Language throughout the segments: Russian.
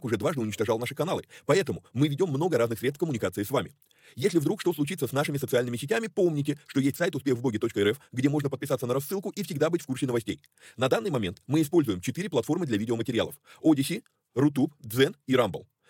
уже дважды уничтожал наши каналы. Поэтому мы ведем много разных средств коммуникации с вами. Если вдруг что случится с нашими социальными сетями, помните, что есть сайт успехвбоге.рф, где можно подписаться на рассылку и всегда быть в курсе новостей. На данный момент мы используем четыре платформы для видеоматериалов. Odyssey, Rutube, Zen и Rumble.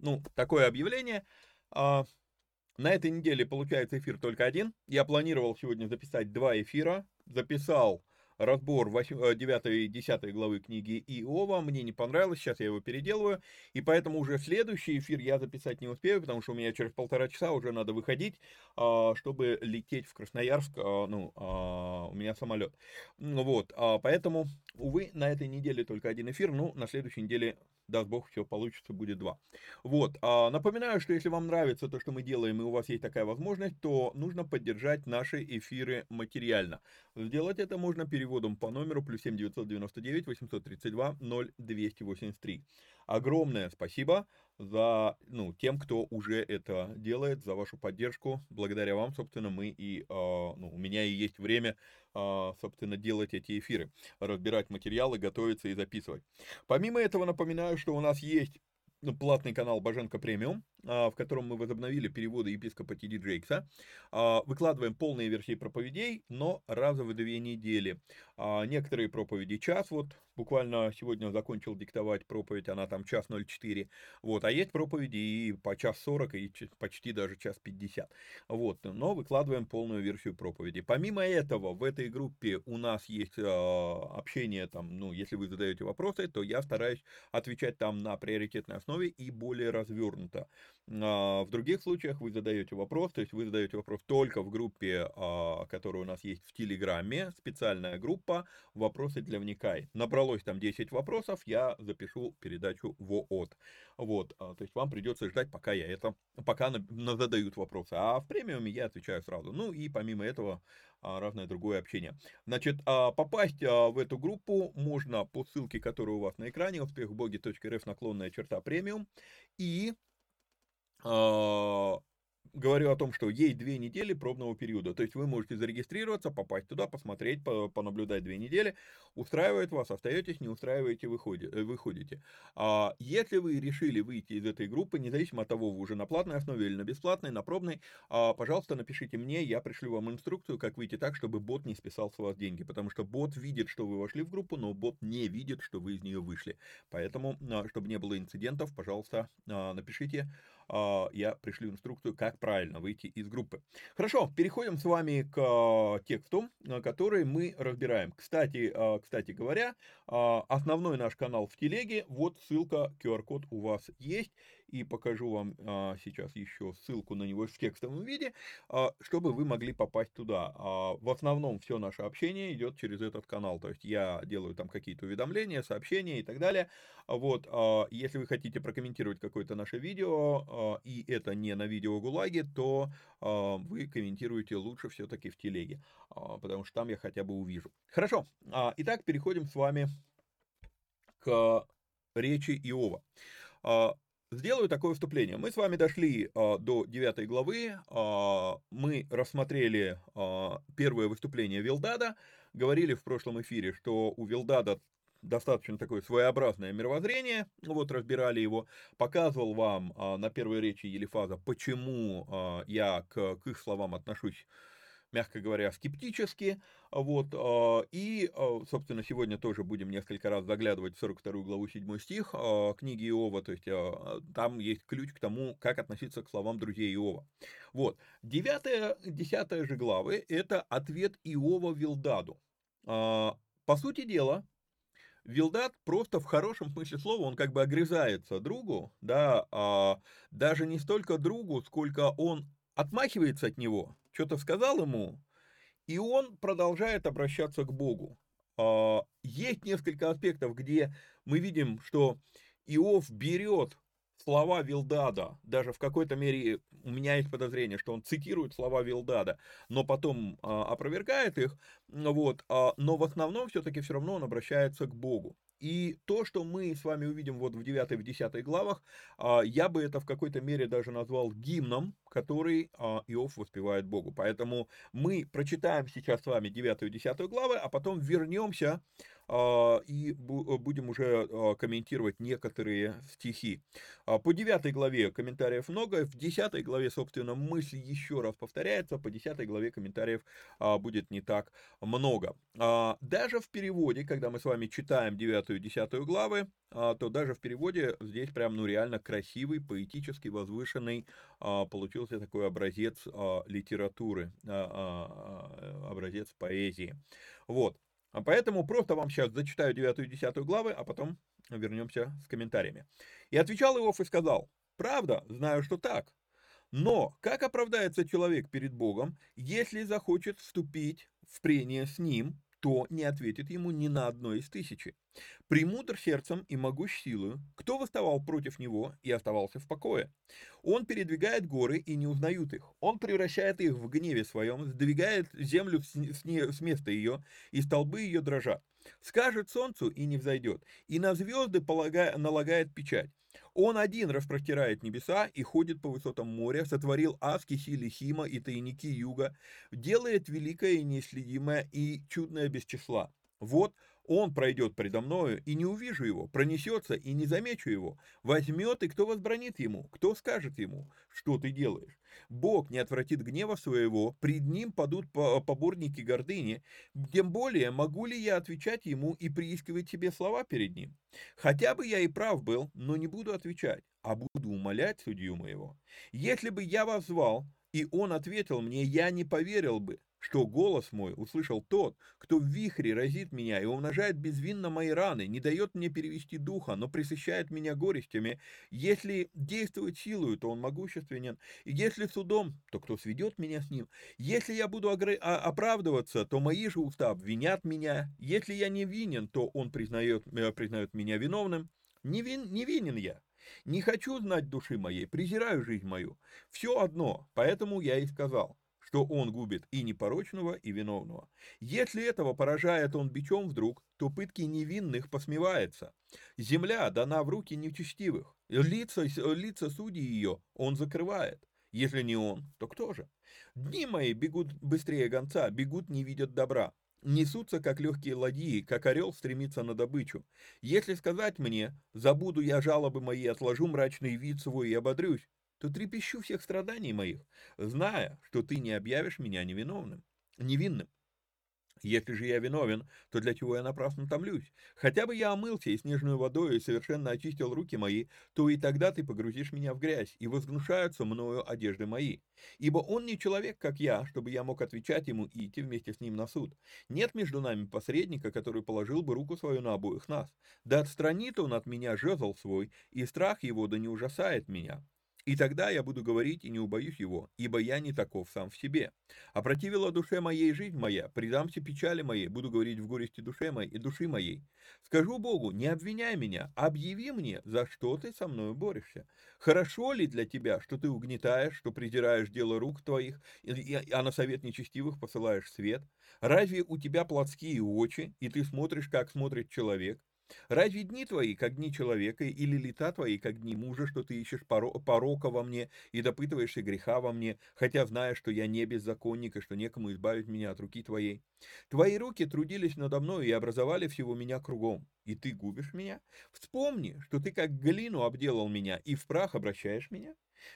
ну, такое объявление. А, на этой неделе получается эфир только один. Я планировал сегодня записать два эфира. Записал разбор 9 и 10 главы книги Иова. Мне не понравилось, сейчас я его переделываю. И поэтому уже следующий эфир я записать не успею, потому что у меня через полтора часа уже надо выходить, а, чтобы лететь в Красноярск. А, ну, а, у меня самолет. Вот, поэтому, увы, на этой неделе только один эфир. Ну, на следующей неделе даст бог, все получится, будет два. Вот, а, напоминаю, что если вам нравится то, что мы делаем, и у вас есть такая возможность, то нужно поддержать наши эфиры материально. Сделать это можно переводом по номеру плюс 7 999 832 0283. Огромное спасибо за, ну, тем, кто уже это делает, за вашу поддержку. Благодаря вам, собственно, мы и, э, ну, у меня и есть время, э, собственно, делать эти эфиры, разбирать материалы, готовиться и записывать. Помимо этого, напоминаю, что у нас есть ну, платный канал Боженко Премиум, а, в котором мы возобновили переводы епископа Тиди Джейкса. Выкладываем полные версии проповедей, но раза в две недели. Некоторые проповеди час, вот буквально сегодня закончил диктовать проповедь, она там час 04. Вот, а есть проповеди и по час 40, и почти даже час 50. Вот, но выкладываем полную версию проповеди. Помимо этого, в этой группе у нас есть общение, там, ну, если вы задаете вопросы, то я стараюсь отвечать там на приоритетной основе и более развернуто. А, в других случаях вы задаете вопрос, то есть вы задаете вопрос только в группе, а, которая у нас есть в Телеграме, специальная группа «Вопросы для вникай». Набралось там 10 вопросов, я запишу передачу в ООТ. Вот, а, то есть вам придется ждать, пока я это, пока задают вопросы. А в премиуме я отвечаю сразу. Ну и помимо этого разное другое общение. Значит, попасть в эту группу можно по ссылке, которая у вас на экране, успехбоги.рф наклонная черта премиум. И а, говорю о том, что есть две недели пробного периода. То есть вы можете зарегистрироваться, попасть туда, посмотреть, понаблюдать две недели. Устраивает вас, остаетесь, не устраиваете, выходите. выходите. А если вы решили выйти из этой группы, независимо от того, вы уже на платной основе или на бесплатной, на пробной, а, пожалуйста, напишите мне, я пришлю вам инструкцию, как выйти так, чтобы бот не списал с вас деньги. Потому что бот видит, что вы вошли в группу, но бот не видит, что вы из нее вышли. Поэтому, а, чтобы не было инцидентов, пожалуйста, напишите а, я пришлю инструкцию, как правильно выйти из группы. Хорошо, переходим с вами к а, тексту, а, который мы разбираем. Кстати, кстати говоря, основной наш канал в телеге, вот ссылка, QR-код у вас есть и покажу вам а, сейчас еще ссылку на него в текстовом виде, а, чтобы вы могли попасть туда. А, в основном все наше общение идет через этот канал, то есть я делаю там какие-то уведомления, сообщения и так далее. Вот, а, если вы хотите прокомментировать какое-то наше видео, а, и это не на видео ГУЛАГе, то а, вы комментируете лучше все-таки в телеге, а, потому что там я хотя бы увижу. Хорошо, а, итак, переходим с вами к речи Иова. Сделаю такое вступление. Мы с вами дошли а, до 9 главы, а, мы рассмотрели а, первое выступление Вилдада, говорили в прошлом эфире, что у Вилдада достаточно такое своеобразное мировоззрение, вот разбирали его, показывал вам а, на первой речи Елифаза, почему а, я к, к их словам отношусь мягко говоря, скептически. Вот, а, и, а, собственно, сегодня тоже будем несколько раз заглядывать в 42 главу 7 стих а, книги Иова, то есть там есть ключ к тому, как относиться к словам друзей Иова. Вот, 9 10 же главы – это ответ Иова Вилдаду. По сути дела, Вилдат просто в хорошем смысле слова, он как бы огрызается другу, да, а, даже не столько другу, сколько он отмахивается от него, что-то сказал ему, и он продолжает обращаться к Богу. А, есть несколько аспектов, где мы видим, что Иов берет слова Вилдада, даже в какой-то мере у меня есть подозрение, что он цитирует слова Вилдада, но потом а, опровергает их, вот, а, но в основном все-таки все равно он обращается к Богу. И то, что мы с вами увидим вот в 9 и в 10 главах, а, я бы это в какой-то мере даже назвал гимном, который а, Иов воспевает Богу. Поэтому мы прочитаем сейчас с вами 9 и 10 главы, а потом вернемся и будем уже комментировать некоторые стихи. По 9 главе комментариев много, в 10 главе, собственно, мысль еще раз повторяется, по 10 главе комментариев будет не так много. Даже в переводе, когда мы с вами читаем 9 и 10 главы, то даже в переводе здесь прям, ну, реально красивый, поэтический, возвышенный получился такой образец литературы, образец поэзии. Вот. Поэтому просто вам сейчас зачитаю 9 и 10 главы, а потом вернемся с комментариями. «И отвечал Иов и сказал, «Правда, знаю, что так. Но как оправдается человек перед Богом, если захочет вступить в прение с ним, кто не ответит ему ни на одно из тысячи. Премудр сердцем и могущ силою, кто восставал против него и оставался в покое. Он передвигает горы и не узнают их. Он превращает их в гневе своем, сдвигает землю с места ее, и столбы ее дрожат. Скажет солнцу и не взойдет, и на звезды налагает печать. Он один распростирает небеса и ходит по высотам моря, сотворил аски силы Хима и тайники юга, делает великое и неследимое и чудное без числа. Вот он пройдет предо мною, и не увижу его, пронесется, и не замечу его. Возьмет, и кто возбранит ему? Кто скажет ему, что ты делаешь? Бог не отвратит гнева своего, пред ним падут поборники гордыни. Тем более, могу ли я отвечать ему и приискивать себе слова перед ним? Хотя бы я и прав был, но не буду отвечать, а буду умолять судью моего. Если бы я вас звал, И он ответил мне, я не поверил бы, что голос мой услышал тот, кто в вихре разит меня и умножает безвинно мои раны, не дает мне перевести духа, но присыщает меня горестями. Если действует силою, то он могущественен, и если судом, то кто сведет меня с ним? Если я буду а, оправдываться, то мои же уста обвинят меня, если я не винен, то он признает, э, признает меня виновным. Не, вин, не винен я, не хочу знать души моей, презираю жизнь мою. Все одно, поэтому я и сказал, что он губит и непорочного, и виновного. Если этого поражает он бичом вдруг, то пытки невинных посмевается. Земля дана в руки нечестивых, лица, лица судей ее он закрывает. Если не он, то кто же? Дни мои бегут быстрее гонца, бегут не видят добра. Несутся, как легкие ладьи, как орел стремится на добычу. Если сказать мне, забуду я жалобы мои, отложу мрачный вид свой и ободрюсь, то трепещу всех страданий моих, зная, что ты не объявишь меня невиновным, невинным. Если же я виновен, то для чего я напрасно томлюсь? Хотя бы я омылся и снежную водой и совершенно очистил руки мои, то и тогда ты погрузишь меня в грязь, и возгнушаются мною одежды мои. Ибо он не человек, как я, чтобы я мог отвечать ему и идти вместе с ним на суд. Нет между нами посредника, который положил бы руку свою на обоих нас. Да отстранит он от меня жезл свой, и страх его да не ужасает меня. И тогда я буду говорить и не убоюсь его, ибо я не таков сам в себе. Опротивила душе моей жизнь моя, предамся печали моей, буду говорить в горести душе моей и души моей. Скажу Богу, не обвиняй меня, объяви мне, за что ты со мною борешься. Хорошо ли для тебя, что ты угнетаешь, что презираешь дело рук твоих, а на совет нечестивых посылаешь свет? Разве у тебя плотские очи, и ты смотришь, как смотрит человек? Разве дни твои, как дни человека, или лета твои, как дни мужа, что ты ищешь порока во мне и допытываешься греха во мне, хотя знаешь, что я не беззаконник, и что некому избавить меня от руки твоей? Твои руки трудились надо мной и образовали всего меня кругом, и ты губишь меня? Вспомни, что ты как глину обделал меня и в прах обращаешь меня?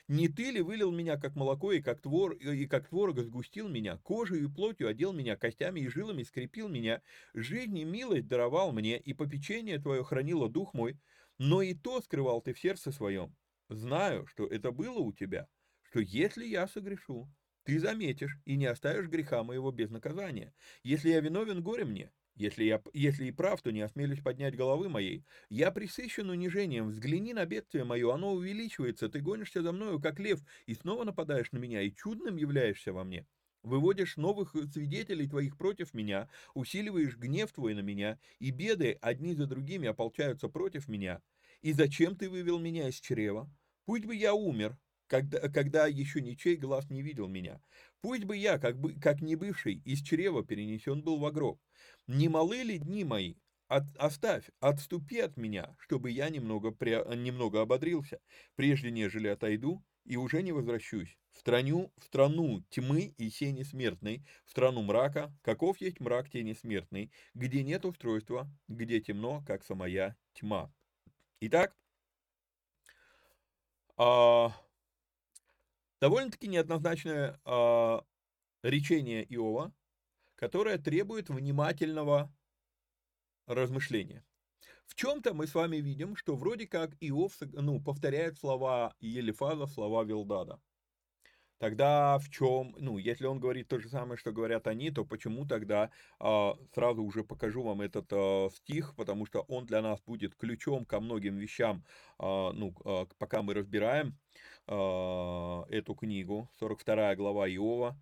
Не ты ли вылил меня, как молоко, и как, твор, и как творог сгустил меня, кожей и плотью одел меня, костями и жилами скрепил меня, жизнь и милость даровал мне, и попечение твое хранило дух мой, но и то скрывал ты в сердце своем. Знаю, что это было у тебя, что если я согрешу, ты заметишь и не оставишь греха моего без наказания. Если я виновен, горе мне, если, я, если и прав, то не осмелюсь поднять головы моей. Я присыщен унижением, взгляни на бедствие мое, оно увеличивается, ты гонишься за мною, как лев, и снова нападаешь на меня, и чудным являешься во мне. Выводишь новых свидетелей твоих против меня, усиливаешь гнев твой на меня, и беды одни за другими ополчаются против меня. И зачем ты вывел меня из чрева? Пусть бы я умер, когда, когда еще ничей глаз не видел меня. Пусть бы я, как, бы, как не бывший, из чрева перенесен был в гроб. Не малы ли дни мои? От, оставь, отступи от меня, чтобы я немного, при, немного ободрился, прежде нежели отойду, и уже не возвращусь. В страну, в страну тьмы и сени смертной, в страну мрака, каков есть мрак тени смертной, где нет устройства, где темно, как самая тьма. Итак, а, довольно-таки неоднозначное а, речение Иова, которое требует внимательного размышления. В чем-то мы с вами видим, что вроде как Иов ну, повторяет слова Елифаза, слова Вилдада. Тогда в чем, ну, если он говорит то же самое, что говорят они, то почему тогда, э, сразу уже покажу вам этот э, стих, потому что он для нас будет ключом ко многим вещам, э, ну, э, пока мы разбираем э, эту книгу, 42 глава Иова,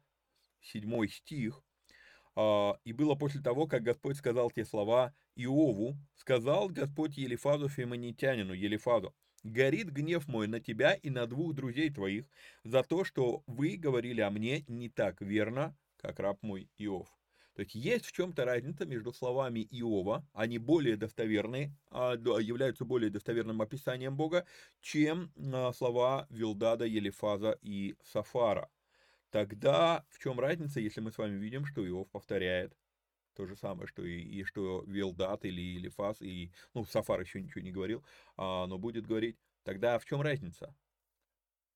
7 стих. Э, «И было после того, как Господь сказал те слова Иову, сказал Господь Елифазу Фемонитянину, Елифазу, горит гнев мой на тебя и на двух друзей твоих за то, что вы говорили о мне не так верно, как раб мой Иов. То есть есть в чем-то разница между словами Иова, они более достоверны, а, являются более достоверным описанием Бога, чем а, слова Вилдада, Елифаза и Сафара. Тогда в чем разница, если мы с вами видим, что Иов повторяет то же самое, что и, и что Велдат или Элифас, и, ну, Сафар еще ничего не говорил, а, но будет говорить, тогда в чем разница?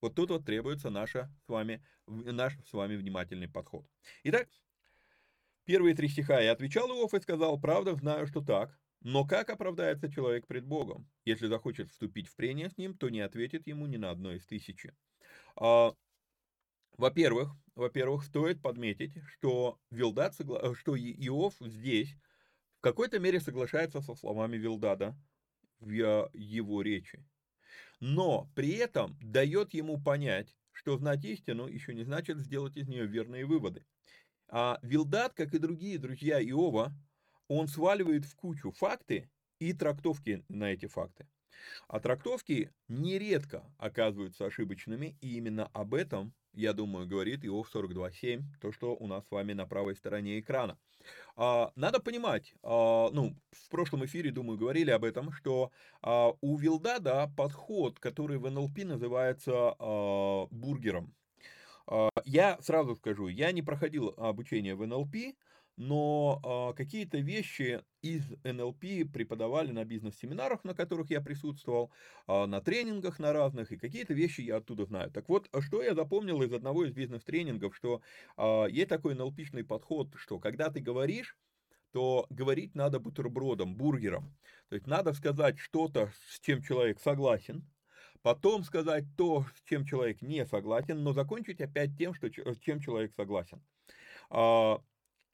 Вот тут вот требуется наша с вами, наш с вами внимательный подход. Итак, первые три стиха. «И отвечал Иов и сказал, правда, знаю, что так, но как оправдается человек пред Богом? Если захочет вступить в прение с ним, то не ответит ему ни на одно из тысячи». А, во-первых, во-первых, стоит подметить, что Вилдад, согла... что Иов здесь в какой-то мере соглашается со словами Вилдада в его речи. Но при этом дает ему понять, что знать истину еще не значит сделать из нее верные выводы. А Вилдат, как и другие друзья Иова, он сваливает в кучу факты и трактовки на эти факты. А трактовки нередко оказываются ошибочными, и именно об этом, я думаю, говорит Иов 42.7, то, что у нас с вами на правой стороне экрана. А, надо понимать, а, ну, в прошлом эфире, думаю, говорили об этом, что а, у Вилдада подход, который в НЛП называется бургером. Я сразу скажу, я не проходил обучение в НЛП, но а, какие-то вещи из НЛП преподавали на бизнес-семинарах, на которых я присутствовал, а, на тренингах на разных, и какие-то вещи я оттуда знаю. Так вот, что я запомнил из одного из бизнес-тренингов, что а, есть такой НЛПшный подход, что когда ты говоришь, то говорить надо бутербродом, бургером. То есть надо сказать что-то, с чем человек согласен, потом сказать то, с чем человек не согласен, но закончить опять тем, что, с чем человек согласен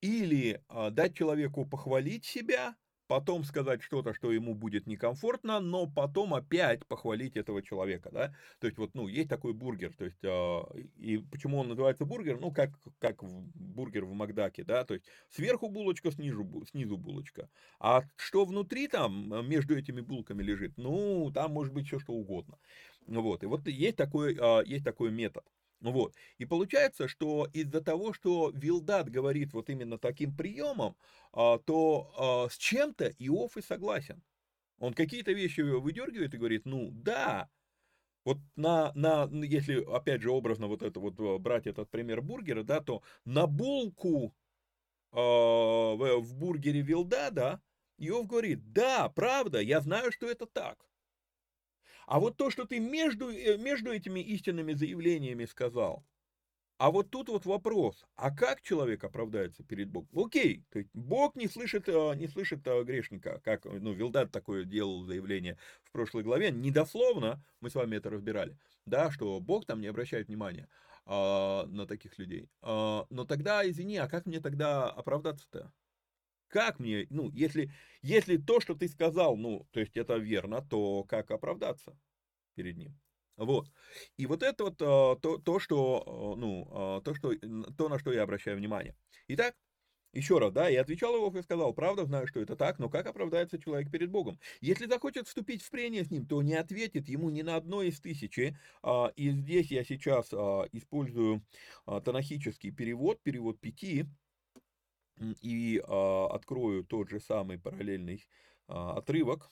или а, дать человеку похвалить себя, потом сказать что-то, что ему будет некомфортно, но потом опять похвалить этого человека, да, то есть вот, ну, есть такой бургер, то есть, э, и почему он называется бургер, ну, как, как бургер в Макдаке, да, то есть сверху булочка, снизу, снизу булочка, а что внутри там э, между этими булками лежит, ну, там может быть все что угодно, вот, и вот есть такой, э, есть такой метод. Вот. И получается, что из-за того, что Вилдат говорит вот именно таким приемом, а, то а, с чем-то Иов и согласен. Он какие-то вещи выдергивает и говорит, ну да, вот на, на, если опять же образно вот это вот э, брать этот пример бургера, да, то на булку э, в, в бургере Вилдада Иов говорит, да, правда, я знаю, что это так. А вот то, что ты между, э, между этими истинными заявлениями сказал, а вот тут вот вопрос, а как человек оправдается перед Богом? Окей, то есть Бог не слышит, э, не слышит э, грешника, как ну, Вилдат такое делал заявление в прошлой главе, недословно, мы с вами это разбирали, да, что Бог там не обращает внимания а, на таких людей. А, но тогда, извини, а как мне тогда оправдаться-то? Как мне, ну, если, если то, что ты сказал, ну, то есть это верно, то как оправдаться перед ним? Вот. И вот это вот а, то, то, что, а, ну, а, то, что, то, на что я обращаю внимание. Итак, еще раз, да, я отвечал его и сказал, правда, знаю, что это так, но как оправдается человек перед Богом? Если захочет вступить в прение с ним, то не ответит ему ни на одно из тысячи. И здесь я сейчас использую танахический перевод, перевод пяти, и а, открою тот же самый параллельный а, отрывок.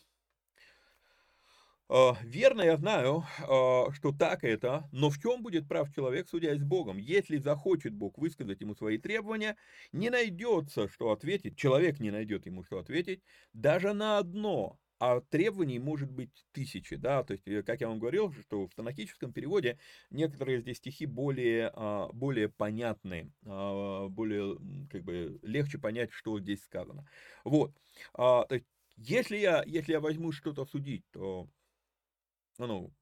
А, верно, я знаю, а, что так это, но в чем будет прав человек, судясь с Богом? Если захочет Бог высказать ему свои требования, не найдется, что ответить, человек не найдет ему, что ответить, даже на одно а требований может быть тысячи, да, то есть, э, как я вам говорил, что в танахическом переводе некоторые здесь стихи более, а, более понятны, а, более, как бы, легче понять, что здесь сказано. Вот, а, то есть, если я, если я возьму что-то судить, то, ну,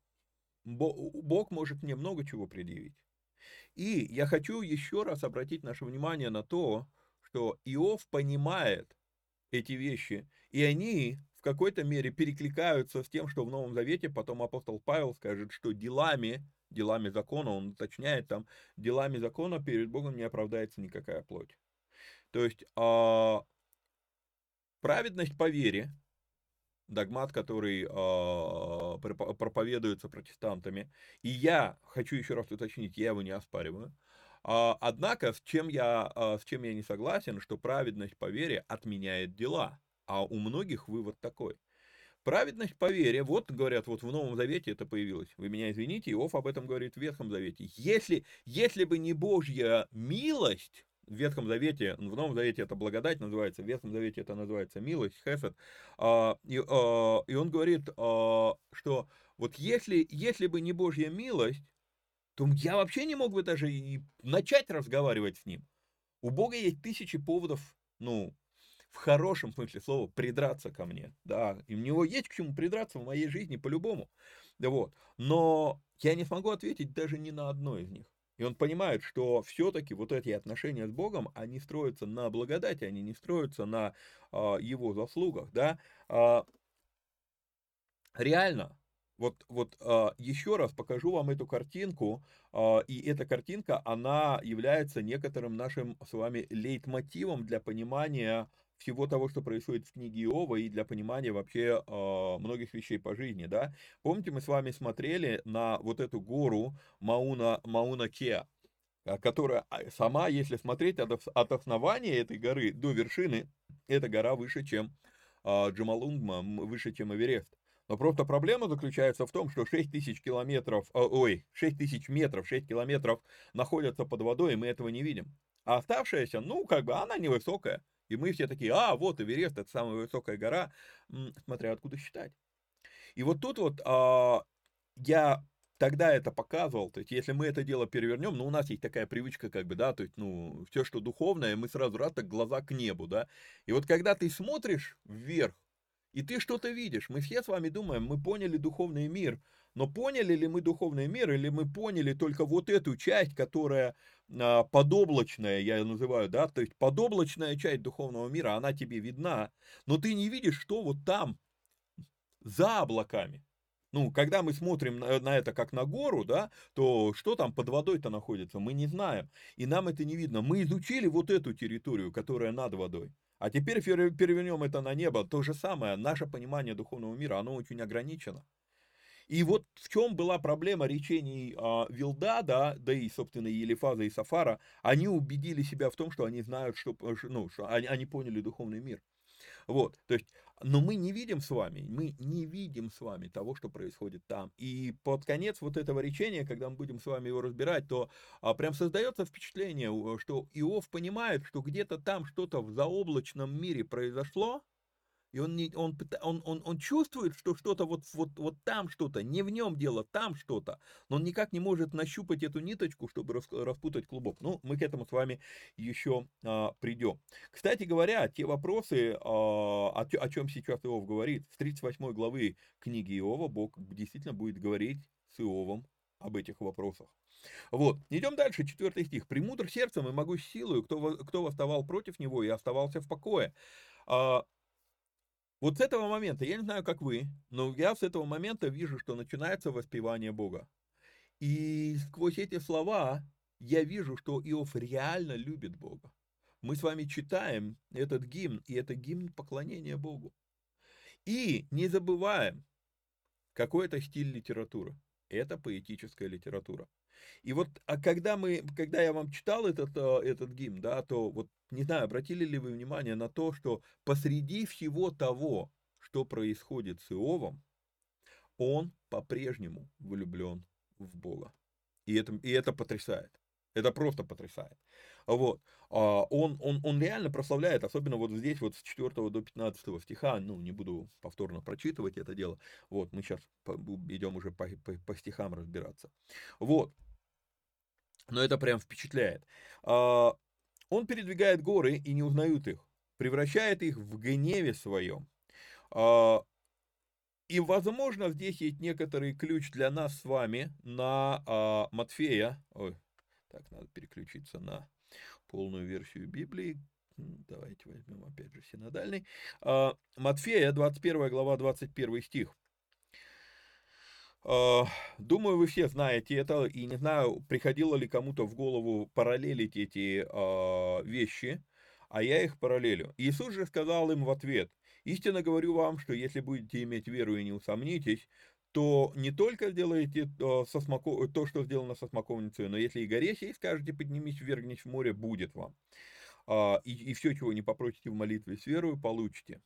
Бог может мне много чего предъявить. И я хочу еще раз обратить наше внимание на то, что Иов понимает эти вещи, и они в какой-то мере перекликаются с тем, что в Новом Завете потом апостол Павел скажет, что делами, делами закона, он уточняет там, делами закона перед Богом не оправдается никакая плоть. То есть а, праведность по вере, догмат, который а, проповедуется протестантами, и я хочу еще раз уточнить, я его не оспариваю, а, однако с чем я, а, с чем я не согласен, что праведность по вере отменяет дела. А у многих вывод такой. Праведность по вере, вот говорят, вот в Новом Завете это появилось. Вы меня извините, Иов об этом говорит в Ветхом Завете. Если, если бы не Божья милость, в Ветхом Завете, в Новом Завете это благодать называется, в Ветхом Завете это называется милость, хесед. А, и, а, и он говорит, а, что вот если, если бы не Божья милость, то я вообще не мог бы даже и начать разговаривать с ним. У Бога есть тысячи поводов, ну, в хорошем смысле слова придраться ко мне, да, и у него есть к чему придраться в моей жизни по-любому, вот, но я не смогу ответить даже ни на одно из них. И он понимает, что все-таки вот эти отношения с Богом, они строятся на благодати, они не строятся на а, его заслугах, да. А, реально, вот, вот а, еще раз покажу вам эту картинку, а, и эта картинка, она является некоторым нашим с вами лейтмотивом для понимания всего того, что происходит в книге Иова и для понимания вообще э, многих вещей по жизни, да. Помните, мы с вами смотрели на вот эту гору Мауна, Мауна Кеа, которая а, сама, если смотреть от, от основания этой горы до вершины, эта гора выше, чем э, Джамалунгма, выше, чем Эверест. Но просто проблема заключается в том, что 6 тысяч километров, ой, 6 тысяч метров, 6 километров находятся под водой, и мы этого не видим. А оставшаяся, ну, как бы, она невысокая. И мы все такие, а, вот Эверест, это самая высокая гора, смотря откуда считать. И вот тут вот а, я тогда это показывал, то есть если мы это дело перевернем, ну у нас есть такая привычка как бы, да, то есть ну все, что духовное, мы сразу раз так глаза к небу, да. И вот когда ты смотришь вверх, и ты что-то видишь, мы все с вами думаем, мы поняли духовный мир, но поняли ли мы духовный мир, или мы поняли только вот эту часть, которая а, подоблачная, я ее называю, да, то есть подоблачная часть духовного мира, она тебе видна, но ты не видишь, что вот там, за облаками. Ну, когда мы смотрим на, на это как на гору, да, то что там под водой-то находится, мы не знаем. И нам это не видно. Мы изучили вот эту территорию, которая над водой. А теперь перевернем это на небо. То же самое, наше понимание духовного мира, оно очень ограничено. И вот в чем была проблема речений а, Вилдада, да и, собственно, Елифаза, и Сафара, они убедили себя в том, что они знают, что, ну, что они, они поняли духовный мир. Вот, то есть, но мы не видим с вами, мы не видим с вами того, что происходит там. И под конец вот этого речения, когда мы будем с вами его разбирать, то а, прям создается впечатление, что Иов понимает, что где-то там что-то в заоблачном мире произошло, и он, не, он, он, он, он чувствует, что что-то вот, вот, вот там что-то, не в нем дело, там что-то. Но он никак не может нащупать эту ниточку, чтобы распутать клубок. Ну, мы к этому с вами еще а, придем. Кстати говоря, те вопросы, а, о, о чем сейчас Иов говорит, с 38 главы книги Иова Бог действительно будет говорить с Иовом об этих вопросах. Вот, идем дальше, четвертый стих. «Премудр сердцем и могу силою, кто, кто восставал против него и оставался в покое». А, вот с этого момента, я не знаю, как вы, но я с этого момента вижу, что начинается воспевание Бога. И сквозь эти слова я вижу, что Иов реально любит Бога. Мы с вами читаем этот гимн, и это гимн поклонения Богу. И не забываем, какой это стиль литературы. Это поэтическая литература. И вот, а когда мы, когда я вам читал этот, э, этот гимн, да, то вот, не знаю, обратили ли вы внимание на то, что посреди всего того, что происходит с Иовом, он по-прежнему влюблен в Бога. И это, и это потрясает. Это просто потрясает. Вот. А, он, он, он реально прославляет, особенно вот здесь, вот с 4 до 15 стиха, ну, не буду повторно прочитывать это дело. Вот, мы сейчас идем уже по, по, по стихам разбираться. Вот но это прям впечатляет. А, он передвигает горы и не узнают их, превращает их в гневе своем. А, и, возможно, здесь есть некоторый ключ для нас с вами на а, Матфея. Ой, так, надо переключиться на полную версию Библии. Давайте возьмем опять же синодальный. Матфея, 21 глава, 21 стих. А, думаю, вы все знаете это, и не знаю, приходило ли кому-то в голову параллелить эти э, вещи, а я их параллелю. Иисус же сказал им в ответ, «Истинно говорю вам, что если будете иметь веру и не усомнитесь, то не только сделаете а, со смоко... то, что сделано со смоковницей, но если и горе сей скажете, поднимись, ввергнись в море, будет вам. И, и все, чего не попросите в молитве с верою, получите.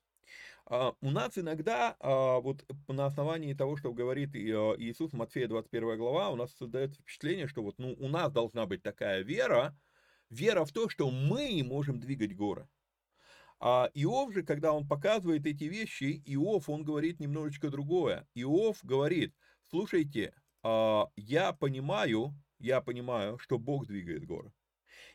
А, у нас иногда, а, вот на основании того, что говорит а, Иисус, Матфея 21 глава, у нас создается впечатление, что вот ну, у нас должна быть такая вера, вера в то, что мы можем двигать горы. А Иов же, когда он показывает эти вещи, Иов, он говорит немножечко другое. Иов говорит, слушайте, я понимаю, я понимаю, что Бог двигает горы.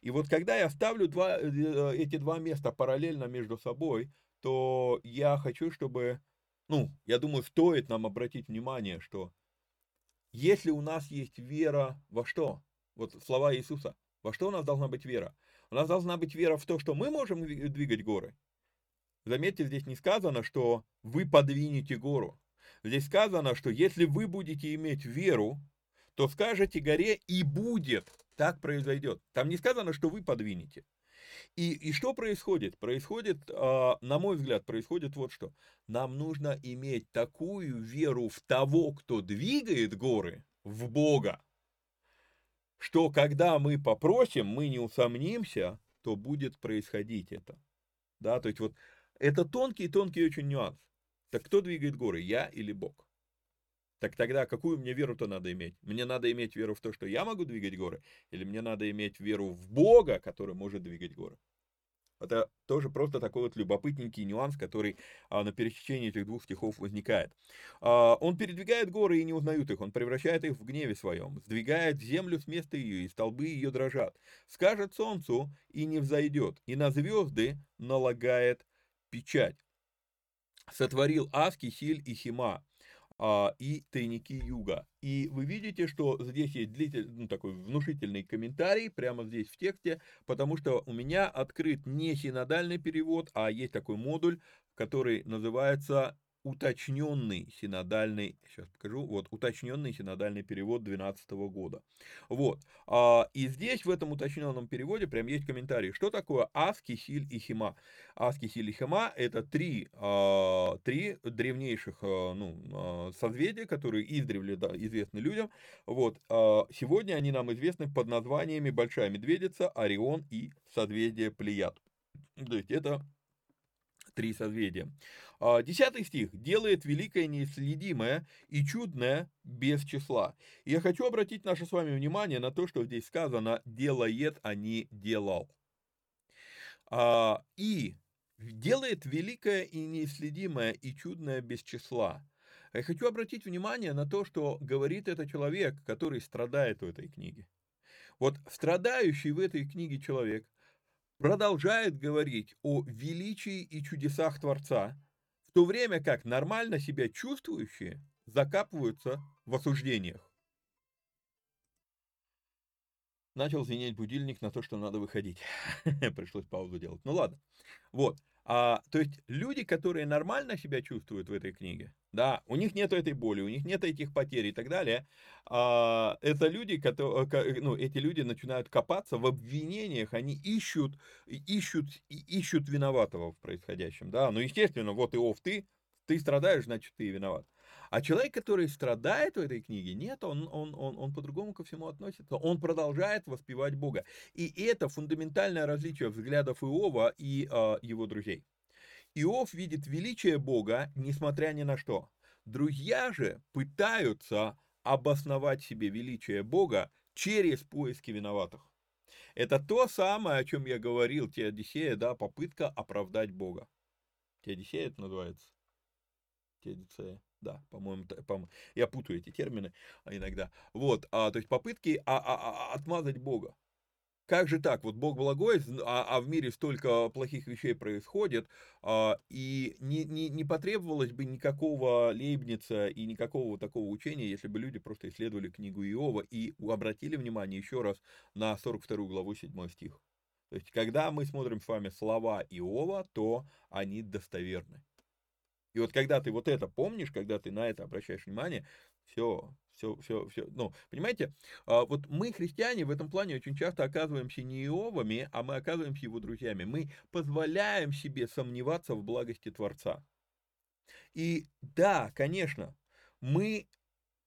И вот когда я ставлю два, э, э, эти два места параллельно между собой, то я хочу, чтобы, ну, я думаю, стоит нам обратить внимание, что если у нас есть вера во что? вот слова Иисуса. Во что у нас должна быть вера? У нас должна быть вера в то, что мы можем двигать горы. Заметьте, здесь не сказано, что вы подвинете гору. Здесь сказано, что если вы будете иметь веру, то скажете горе и будет. Так произойдет. Там не сказано, что вы подвинете. И, и что происходит? Происходит, э, на мой взгляд, происходит вот что. Нам нужно иметь такую веру в того, кто двигает горы, в Бога, что когда мы попросим, мы не усомнимся, то будет происходить это. Да, то есть вот это тонкий-тонкий очень нюанс. Так кто двигает горы, я или Бог? Так тогда какую мне веру-то надо иметь? Мне надо иметь веру в то, что я могу двигать горы? Или мне надо иметь веру в Бога, который может двигать горы? Это тоже просто такой вот любопытненький нюанс, который а, на пересечении этих двух стихов возникает. А, он передвигает горы и не узнают их, он превращает их в гневе своем, сдвигает землю с места ее, и столбы ее дрожат. Скажет солнцу, и не взойдет, и на звезды налагает печать. Сотворил Аски, Хиль и Хима а, и тайники юга. И вы видите, что здесь есть длительный, ну, такой внушительный комментарий, прямо здесь в тексте, потому что у меня открыт не синодальный перевод, а есть такой модуль, который называется уточненный синодальный, сейчас покажу, вот, уточненный синодальный перевод 2012 года. Вот, а, и здесь в этом уточненном переводе прям есть комментарий, что такое Аски, Хиль и Хима. Аски, Хиль и Хима это три, а, три древнейших а, ну, а, созвездия, которые издревле да, известны людям. Вот, а, сегодня они нам известны под названиями Большая Медведица, Орион и созвездие Плеяд. То есть это три созвездия. А, десятый стих. «Делает великое неисследимое и чудное без числа». Я хочу обратить наше с вами внимание на то, что здесь сказано «делает, а не делал». А, и делает великое и неисследимое и чудное без числа. Я хочу обратить внимание на то, что говорит это человек, который страдает в этой книге. Вот страдающий в этой книге человек продолжает говорить о величии и чудесах Творца, в то время как нормально себя чувствующие закапываются в осуждениях. Начал звенеть будильник на то, что надо выходить. Пришлось паузу делать. Ну ладно. Вот. А, то есть люди, которые нормально себя чувствуют в этой книге, да, у них нет этой боли, у них нет этих потерь и так далее, а, это люди, которые, ну, эти люди начинают копаться в обвинениях, они ищут, ищут, ищут виноватого в происходящем, да, ну, естественно, вот Иов, ты, ты страдаешь, значит, ты виноват. А человек, который страдает в этой книге, нет, он, он, он, он по-другому ко всему относится. Он продолжает воспевать Бога. И это фундаментальное различие взглядов Иова и э, его друзей. Иов видит величие Бога, несмотря ни на что. Друзья же пытаются обосновать себе величие Бога через поиски виноватых. Это то самое, о чем я говорил, Теодисея, да, попытка оправдать Бога. Теодисея это называется? Теодицея. Да, по-моему, по я путаю эти термины а, иногда. Вот, а, то есть попытки а, а, а, отмазать Бога. Как же так? Вот Бог благой, а, а в мире столько плохих вещей происходит, а, и не, не, не потребовалось бы никакого Лейбница и никакого такого учения, если бы люди просто исследовали книгу Иова и обратили внимание еще раз на 42 главу 7 стих. То есть, когда мы смотрим с вами слова Иова, то они достоверны. И вот когда ты вот это помнишь, когда ты на это обращаешь внимание, все, все, все, все. Ну, понимаете, а, вот мы, христиане, в этом плане очень часто оказываемся не Иовами, а мы оказываемся его друзьями. Мы позволяем себе сомневаться в благости Творца. И да, конечно, мы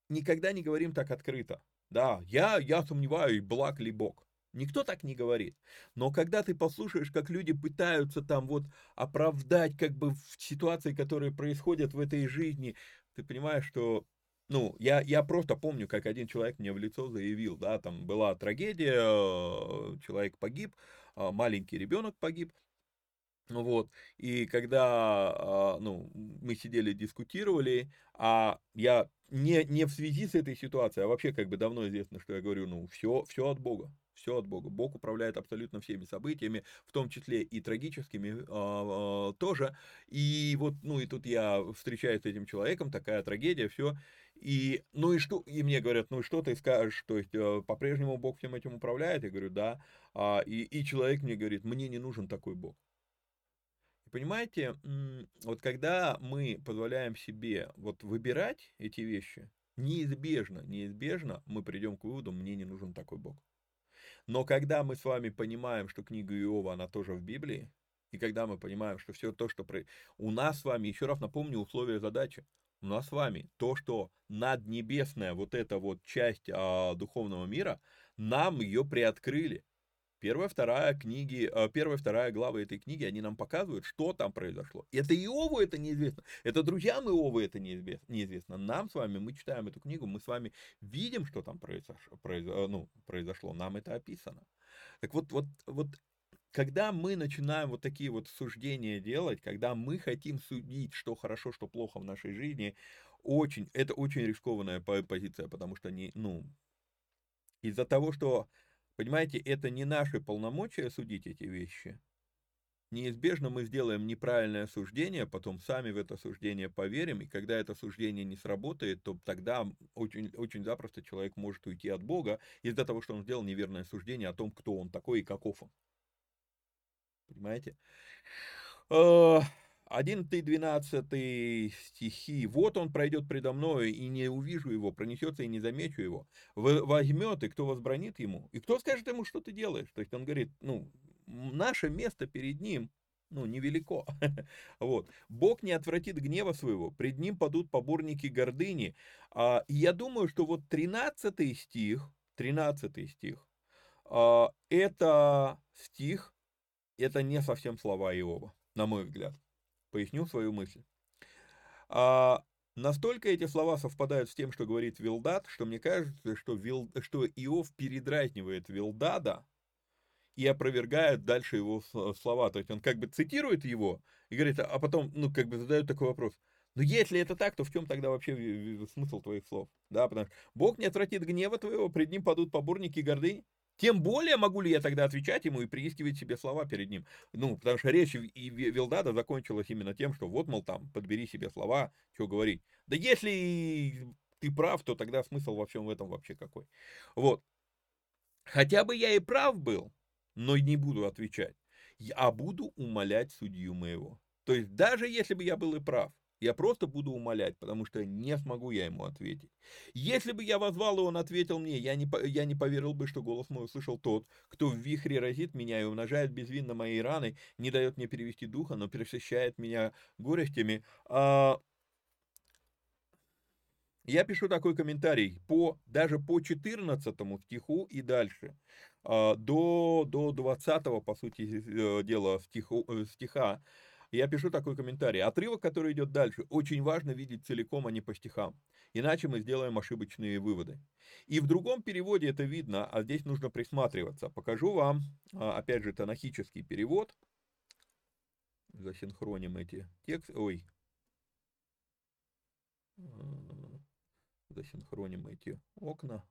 никогда не говорим так открыто. Да, я, я сомневаюсь, благ ли Бог. Никто так не говорит. Но когда ты послушаешь, как люди пытаются там вот оправдать как бы в ситуации, которые происходят в этой жизни, ты понимаешь, что ну, я, я просто помню, как один человек мне в лицо заявил, да, там была трагедия, э, человек погиб, а, маленький ребенок погиб, вот, и когда, а, ну, мы сидели, дискутировали, а я не, не в связи с этой ситуацией, а вообще как бы давно известно, что я говорю, ну, все, все от Бога, все от Бога. Бог управляет абсолютно всеми событиями, в том числе и трагическими э, э, тоже. И вот, ну и тут я встречаюсь с этим человеком, такая трагедия, все. И, ну и что, и мне говорят, ну и что ты скажешь, то есть э, по-прежнему Бог всем этим управляет? Я говорю, да. А, и, и человек мне говорит, мне не нужен такой Бог. Понимаете, вот когда мы позволяем себе вот выбирать эти вещи, неизбежно, неизбежно мы придем к выводу, мне не нужен такой Бог. Но когда мы с вами понимаем, что книга Иова, она тоже в Библии, и когда мы понимаем, что все то, что про... у нас с вами, еще раз напомню условия задачи, у нас с вами то, что наднебесная вот эта вот часть а, духовного мира, нам ее приоткрыли. Первая, вторая книги, э, первая, вторая глава этой книги, они нам показывают, что там произошло. Это Иову это неизвестно, это друзьям Иову это неизвестно. Нам с вами, мы читаем эту книгу, мы с вами видим, что там произошло, произошло, ну, произошло нам это описано. Так вот, вот, вот когда мы начинаем вот такие вот суждения делать, когда мы хотим судить, что хорошо, что плохо в нашей жизни, очень, это очень рискованная позиция, потому что не, ну, из-за того, что Понимаете, это не наши полномочия судить эти вещи. Неизбежно мы сделаем неправильное суждение, потом сами в это суждение поверим, и когда это суждение не сработает, то тогда очень, очень запросто человек может уйти от Бога из-за того, что он сделал неверное суждение о том, кто он такой и каков он. Понимаете? А, 11-12 стихи. «Вот он пройдет предо мною, и не увижу его, пронесется, и не замечу его. Возьмет, и кто возбранит ему? И кто скажет ему, что ты делаешь?» То есть он говорит, ну, наше место перед ним, ну, невелико. вот. Бог не отвратит гнева своего, пред ним падут поборники гордыни. А, я думаю, что вот 13 стих, 13 стих, а, это стих, это не совсем слова Иова, на мой взгляд поясню свою мысль. А, настолько эти слова совпадают с тем, что говорит Вилдат, что мне кажется, что, Вил, что Иов передразнивает Вилдада и опровергает дальше его слова. То есть он как бы цитирует его и говорит, а потом, ну, как бы задает такой вопрос. Но если это так, то в чем тогда вообще смысл твоих слов? Да, потому что Бог не отвратит гнева твоего, пред ним падут поборники гордыни. Тем более могу ли я тогда отвечать ему и приискивать себе слова перед ним. Ну, потому что речь и Вилдада закончилась именно тем, что вот, мол, там, подбери себе слова, что говорить. Да если ты прав, то тогда смысл во всем этом вообще какой. Вот. Хотя бы я и прав был, но не буду отвечать, а буду умолять судью моего. То есть даже если бы я был и прав, я просто буду умолять, потому что не смогу я ему ответить. Если бы я возвал, и он ответил мне, я не, я не поверил бы, что голос мой услышал тот, кто в вихре разит меня и умножает безвинно мои раны, не дает мне перевести духа, но пресыщает меня горестями. А... Я пишу такой комментарий, по, даже по 14 стиху и дальше, а, до, до 20, по сути э, дела, стиху, э, стиха, я пишу такой комментарий. Отрывок, который идет дальше, очень важно видеть целиком, а не по стихам. Иначе мы сделаем ошибочные выводы. И в другом переводе это видно, а здесь нужно присматриваться. Покажу вам, а, опять же, танахический перевод. Засинхроним эти тексты. Ой. Засинхроним эти окна.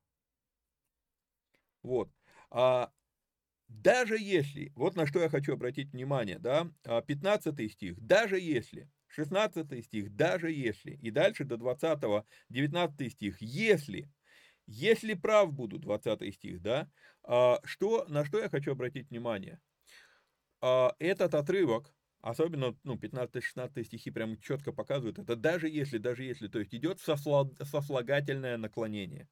Вот. А даже если, вот на что я хочу обратить внимание, да, 15 а, стих, даже если, 16 стих, даже если, и дальше до 20, 19 стих, если, если прав буду, 20 стих, да, а, что, на что я хочу обратить внимание? А, этот отрывок, особенно, ну, 15-16 стихи прямо четко показывают, это даже если, даже если, то есть идет сослагательное наклонение.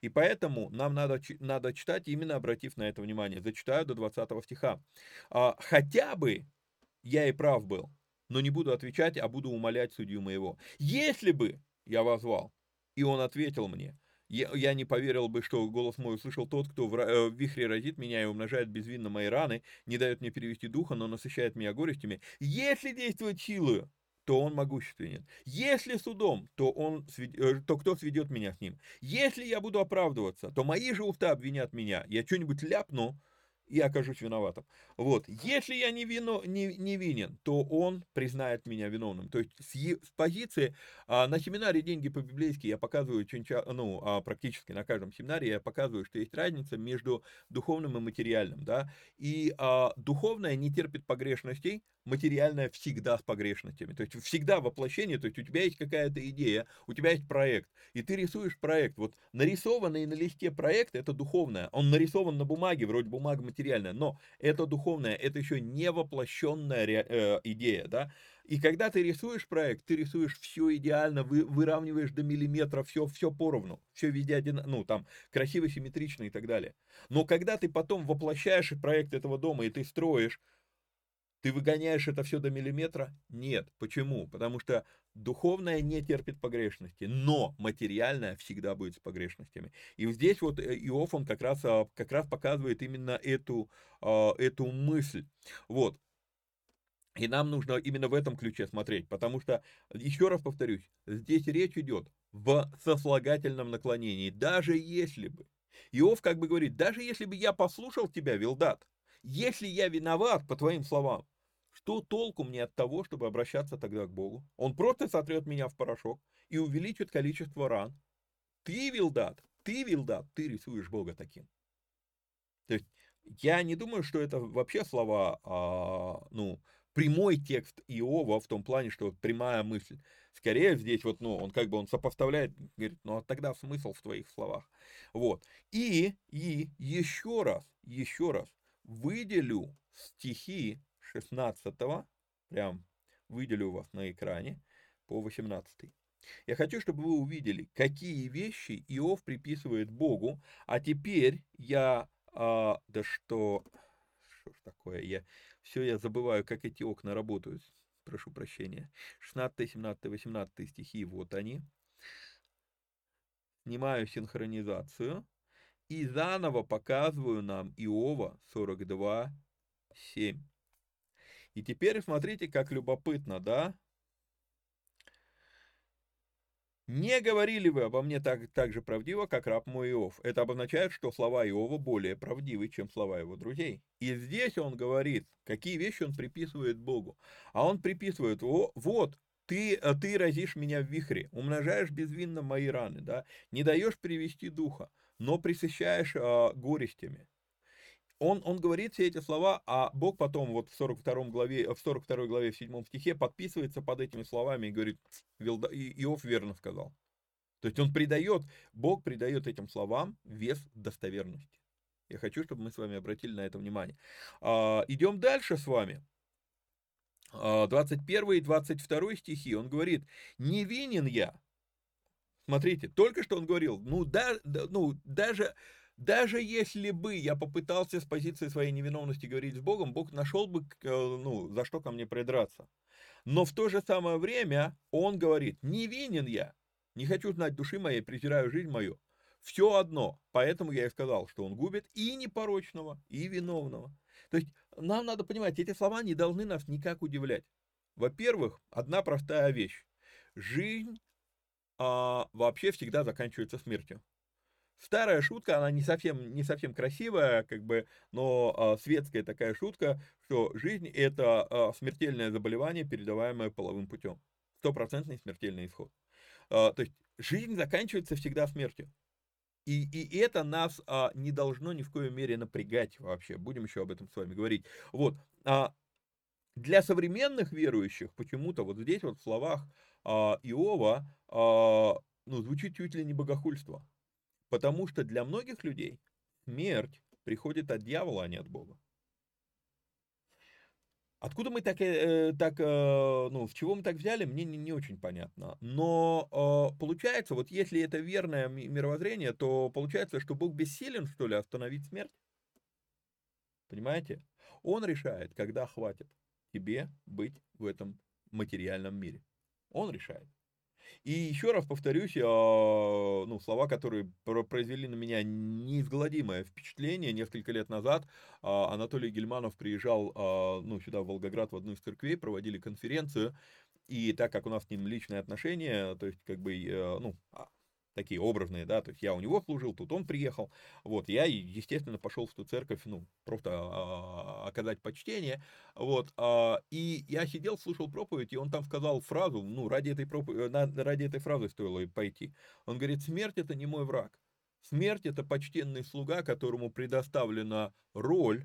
И поэтому нам надо, надо читать, именно обратив на это внимание. Зачитаю до 20 стиха. «А, «Хотя бы я и прав был, но не буду отвечать, а буду умолять судью моего. Если бы я возвал, и он ответил мне, я, не поверил бы, что голос мой услышал тот, кто в, э, в вихре разит меня и умножает безвинно мои раны, не дает мне перевести духа, но насыщает меня горестями. Если действовать силою, то он могущественен. Если судом, то, он, э, то кто сведет меня с ним? Если я буду оправдываться, то мои же уста обвинят меня. Я что-нибудь ляпну, и окажусь виноватым. Вот. Если я не, вино, не, не винен, то он признает меня виновным. То есть с, с позиции, а, на семинаре «Деньги по-библейски» я показываю, ну, а, практически на каждом семинаре я показываю, что есть разница между духовным и материальным. Да? И а, духовное не терпит погрешностей, материальное всегда с погрешностями. То есть всегда воплощение, то есть у тебя есть какая-то идея, у тебя есть проект, и ты рисуешь проект. Вот нарисованный на листе проект это духовное. Он нарисован на бумаге, вроде бумага материальная, но это духовное, это еще не воплощенная э, идея, да. И когда ты рисуешь проект, ты рисуешь все идеально, вы, выравниваешь до миллиметра, все, все поровну, все везде один, ну там красиво, симметрично и так далее. Но когда ты потом воплощаешь проект этого дома и ты строишь ты выгоняешь это все до миллиметра? Нет. Почему? Потому что духовное не терпит погрешности, но материальное всегда будет с погрешностями. И здесь вот э, Иов, он как раз, а, как раз показывает именно эту, а, эту мысль. Вот. И нам нужно именно в этом ключе смотреть, потому что, еще раз повторюсь, здесь речь идет в сослагательном наклонении, даже если бы. Иов как бы говорит, даже если бы я послушал тебя, Вилдат, если я виноват, по твоим словам, что толку мне от того, чтобы обращаться тогда к Богу? Он просто сотрет меня в порошок и увеличит количество ран. Ты, Вилдат, ты, Вилдат, ты рисуешь Бога таким. То есть я не думаю, что это вообще слова, а, ну, прямой текст Иова в том плане, что прямая мысль. Скорее здесь вот, ну, он как бы он сопоставляет, говорит, ну, а тогда смысл в твоих словах. Вот. И, и еще раз, еще раз, выделю стихи 16, прям выделю вас на экране, по 18. Я хочу, чтобы вы увидели, какие вещи Иов приписывает Богу, а теперь я, а, да что, что ж такое, я, все я забываю, как эти окна работают, прошу прощения. 16, 17, 18 стихи, вот они. Снимаю синхронизацию и заново показываю нам Иова 42, 7. И теперь смотрите, как любопытно, да? Не говорили вы обо мне так, так же правдиво, как раб мой Иов. Это обозначает, что слова Иова более правдивы, чем слова его друзей. И здесь он говорит, какие вещи он приписывает Богу. А он приписывает, вот, ты, э, ты разишь меня в вихре, умножаешь безвинно мои раны, да, не даешь привести духа, но присыщаешь а, горестями. Он, он говорит все эти слова, а Бог потом вот в 42 главе, в 42 главе, в 7 стихе подписывается под этими словами и говорит, Иов верно сказал. То есть он придает, Бог придает этим словам вес достоверности. Я хочу, чтобы мы с вами обратили на это внимание. А, идем дальше с вами. 21 а, и 22 стихи, он говорит, не винен я. Смотрите, только что он говорил, ну, да, ну даже даже если бы я попытался с позиции своей невиновности говорить с Богом, Бог нашел бы, э, ну, за что ко мне придраться. Но в то же самое время он говорит, не винен я, не хочу знать души моей, презираю жизнь мою. Все одно, поэтому я и сказал, что он губит и непорочного, и виновного. То есть нам надо понимать, эти слова не должны нас никак удивлять. Во-первых, одна простая вещь. Жизнь а, вообще всегда заканчивается смертью. Старая шутка, она не совсем, не совсем красивая, как бы, но а, светская такая шутка, что жизнь – это а, смертельное заболевание, передаваемое половым путем. Стопроцентный смертельный исход. А, то есть жизнь заканчивается всегда смертью. И, и это нас а, не должно ни в коей мере напрягать вообще. Будем еще об этом с вами говорить. Вот. А, для современных верующих почему-то вот здесь вот в словах а, Иова ну, звучит чуть ли не богохульство. Потому что для многих людей смерть приходит от дьявола, а не от Бога. Откуда мы так, э, так э, ну, с чего мы так взяли, мне не, не очень понятно. Но э, получается, вот если это верное мировоззрение, то получается, что Бог бессилен, что ли, остановить смерть? Понимаете? Он решает, когда хватит тебе быть в этом материальном мире. Он решает. И еще раз повторюсь, а, ну, слова, которые произвели на меня неизгладимое впечатление. Несколько лет назад а, Анатолий Гельманов приезжал а, ну, сюда, в Волгоград, в одну из церквей, проводили конференцию. И так как у нас с ним личные отношения, то есть, как бы, э, ну, такие образные, да, то есть я у него служил, тут он приехал, вот, я, естественно, пошел в ту церковь, ну, просто а, оказать почтение, вот, а, и я сидел, слушал проповедь, и он там сказал фразу, ну, ради этой, проповеди, э, ради этой фразы стоило пойти, он говорит, смерть это не мой враг, смерть это почтенный слуга, которому предоставлена роль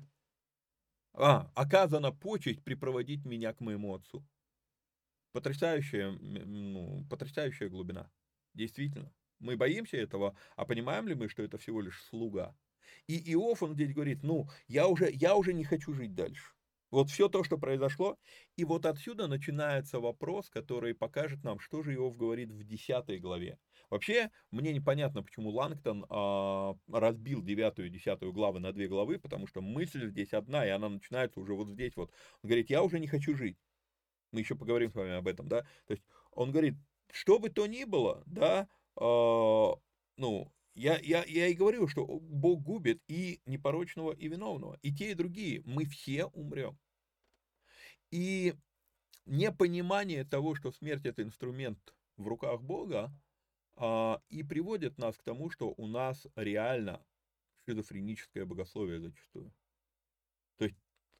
А, оказана почесть припроводить меня к моему отцу. Потрясающая, ну, потрясающая глубина. Действительно. Мы боимся этого, а понимаем ли мы, что это всего лишь слуга? И Иов, он здесь говорит, ну, я уже, я уже не хочу жить дальше. Вот все то, что произошло. И вот отсюда начинается вопрос, который покажет нам, что же Иов говорит в 10 главе. Вообще, мне непонятно, почему Лангтон а, разбил 9 и 10 главы на две главы, потому что мысль здесь одна, и она начинается уже вот здесь вот. Он говорит, я уже не хочу жить. Мы еще поговорим с вами об этом, да. То есть он говорит, что бы то ни было, да, ну, я, я, я и говорю, что Бог губит и непорочного, и виновного. И те, и другие. Мы все умрем. И непонимание того, что смерть это инструмент в руках Бога, а, и приводит нас к тому, что у нас реально шизофреническое богословие зачастую. То есть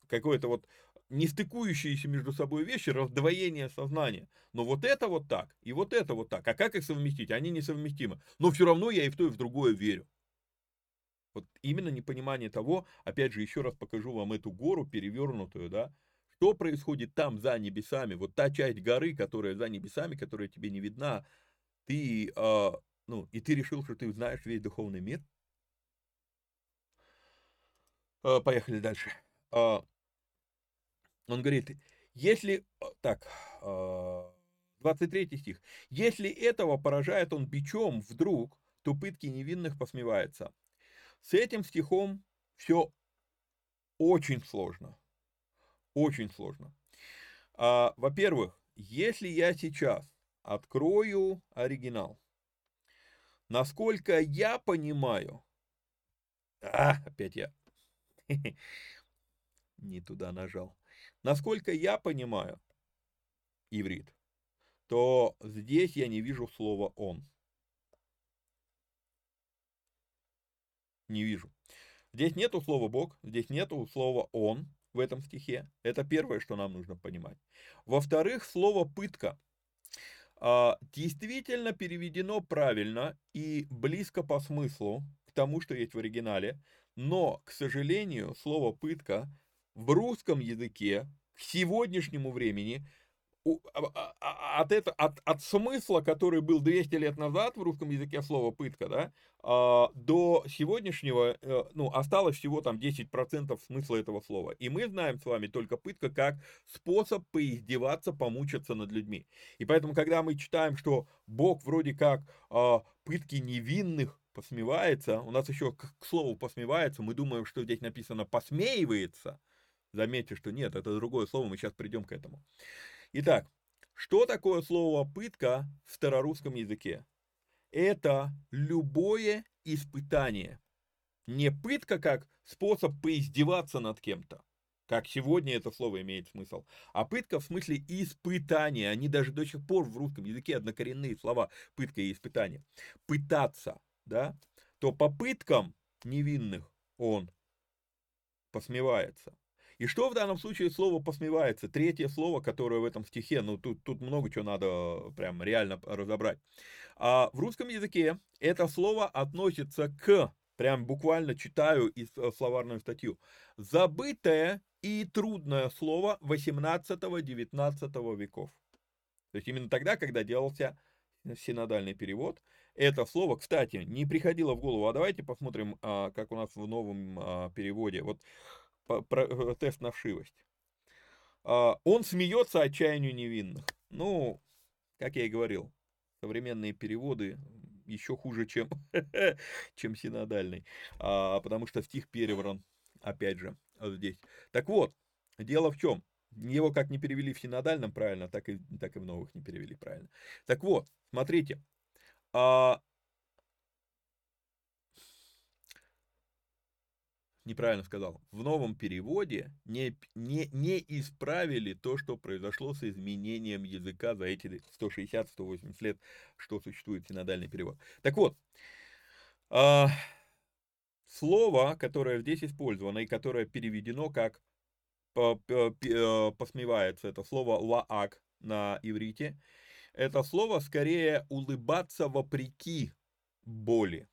какое-то вот не стыкующиеся между собой вещи, раздвоение сознания. Но вот это вот так, и вот это вот так. А как их совместить? Они несовместимы. Но все равно я и в то, и в другое верю. Вот именно непонимание того, опять же, еще раз покажу вам эту гору перевернутую, да, что происходит там за небесами, вот та часть горы, которая за небесами, которая тебе не видна, ты, э, ну, и ты решил, что ты знаешь весь духовный мир. Э, поехали дальше. Э, он говорит, если, так, 23 стих, если этого поражает он бичом вдруг, то пытки невинных посмевается. С этим стихом все очень сложно. Очень сложно. А, во-первых, если я сейчас открою оригинал, насколько я понимаю, а, опять я не туда нажал. Насколько я понимаю иврит, то здесь я не вижу слова «он». Не вижу. Здесь нету слова «бог», здесь нету слова «он» в этом стихе. Это первое, что нам нужно понимать. Во-вторых, слово «пытка» а, действительно переведено правильно и близко по смыслу к тому, что есть в оригинале, но, к сожалению, слово «пытка» в русском языке к сегодняшнему времени а, а, а, от, это, от, от смысла, который был 200 лет назад в русском языке слова «пытка», да, до сегодняшнего, э, ну, осталось всего там 10% смысла этого слова. И мы знаем с вами только пытка как способ поиздеваться, помучиться над людьми. И поэтому, когда мы читаем, что Бог вроде как пытки невинных посмевается, у нас еще к слову посмевается, мы думаем, что здесь написано посмеивается – Заметьте, что нет, это другое слово, мы сейчас придем к этому. Итак, что такое слово «пытка» в старорусском языке? Это любое испытание. Не пытка как способ поиздеваться над кем-то, как сегодня это слово имеет смысл, а пытка в смысле испытания. Они даже до сих пор в русском языке однокоренные слова пытка и испытание. Пытаться, да, то по пыткам невинных он посмевается. И что в данном случае слово посмевается? Третье слово, которое в этом стихе, ну тут, тут много чего надо прям реально разобрать. А в русском языке это слово относится к, прям буквально читаю из э, словарную статью, забытое и трудное слово 18-19 веков. То есть именно тогда, когда делался синодальный перевод, это слово, кстати, не приходило в голову. А давайте посмотрим, а, как у нас в новом а, переводе. Вот тест на вшивость. А, он смеется отчаянию невинных. Ну, как я и говорил, современные переводы еще хуже, чем, чем синодальный. А, потому что стих перевран, опять же, здесь. Так вот, дело в чем? Его как не перевели в синодальном правильно, так и, так и в новых не перевели правильно. Так вот, смотрите. А, неправильно сказал, в новом переводе не, не, не исправили то, что произошло с изменением языка за эти 160-180 лет, что существует синодальный перевод. Так вот, э, слово, которое здесь использовано и которое переведено как э, посмевается, это слово лаак на иврите, это слово скорее улыбаться вопреки боли.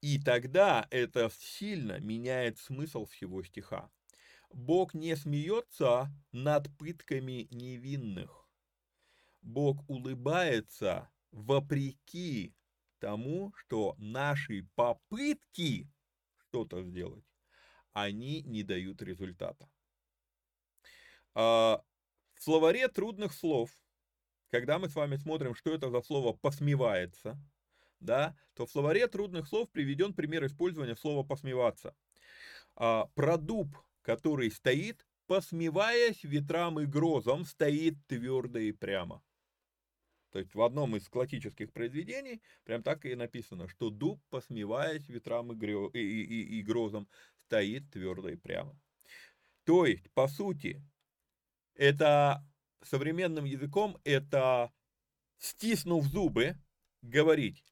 И тогда это сильно меняет смысл всего стиха. Бог не смеется над пытками невинных. Бог улыбается вопреки тому, что наши попытки что-то сделать, они не дают результата. А, в словаре трудных слов, когда мы с вами смотрим, что это за слово «посмевается», да, то в словаре трудных слов приведен пример использования слова «посмеваться». А, про дуб, который стоит, посмеваясь ветрам и грозам, стоит твердо и прямо. То есть в одном из классических произведений прям так и написано, что дуб, посмеваясь ветрам и, грё... и, и, и грозам, стоит твердо и прямо. То есть, по сути, это современным языком, это стиснув зубы, говорить,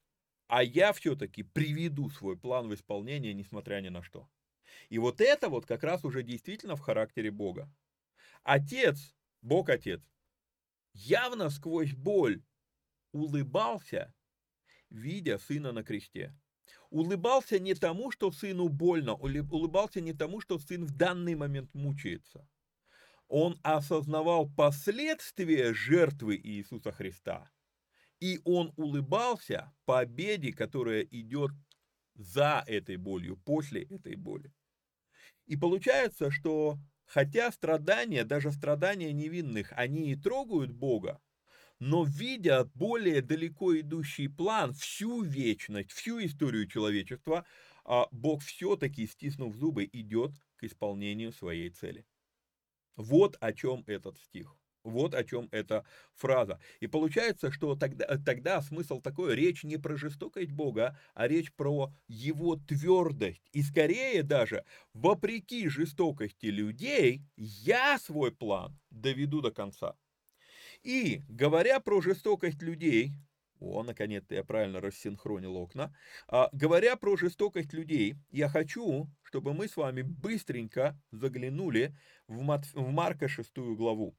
а я все-таки приведу свой план в исполнение, несмотря ни на что. И вот это вот как раз уже действительно в характере Бога. Отец, Бог Отец, явно сквозь боль улыбался, видя сына на кресте. Улыбался не тому, что сыну больно, улыбался не тому, что сын в данный момент мучается. Он осознавал последствия жертвы Иисуса Христа. И он улыбался победе, которая идет за этой болью, после этой боли. И получается, что хотя страдания, даже страдания невинных, они и трогают Бога, но видя более далеко идущий план, всю вечность, всю историю человечества, а, Бог все-таки, стиснув зубы, идет к исполнению своей цели. Вот о чем этот стих. Вот о чем эта фраза. И получается, что тогда, тогда смысл такой, речь не про жестокость Бога, а речь про его твердость. И скорее даже, вопреки жестокости людей, я свой план доведу до конца. И, говоря про жестокость людей, о, наконец-то я правильно рассинхронил окна. А, говоря про жестокость людей, я хочу, чтобы мы с вами быстренько заглянули в, Мат, в Марка 6 главу.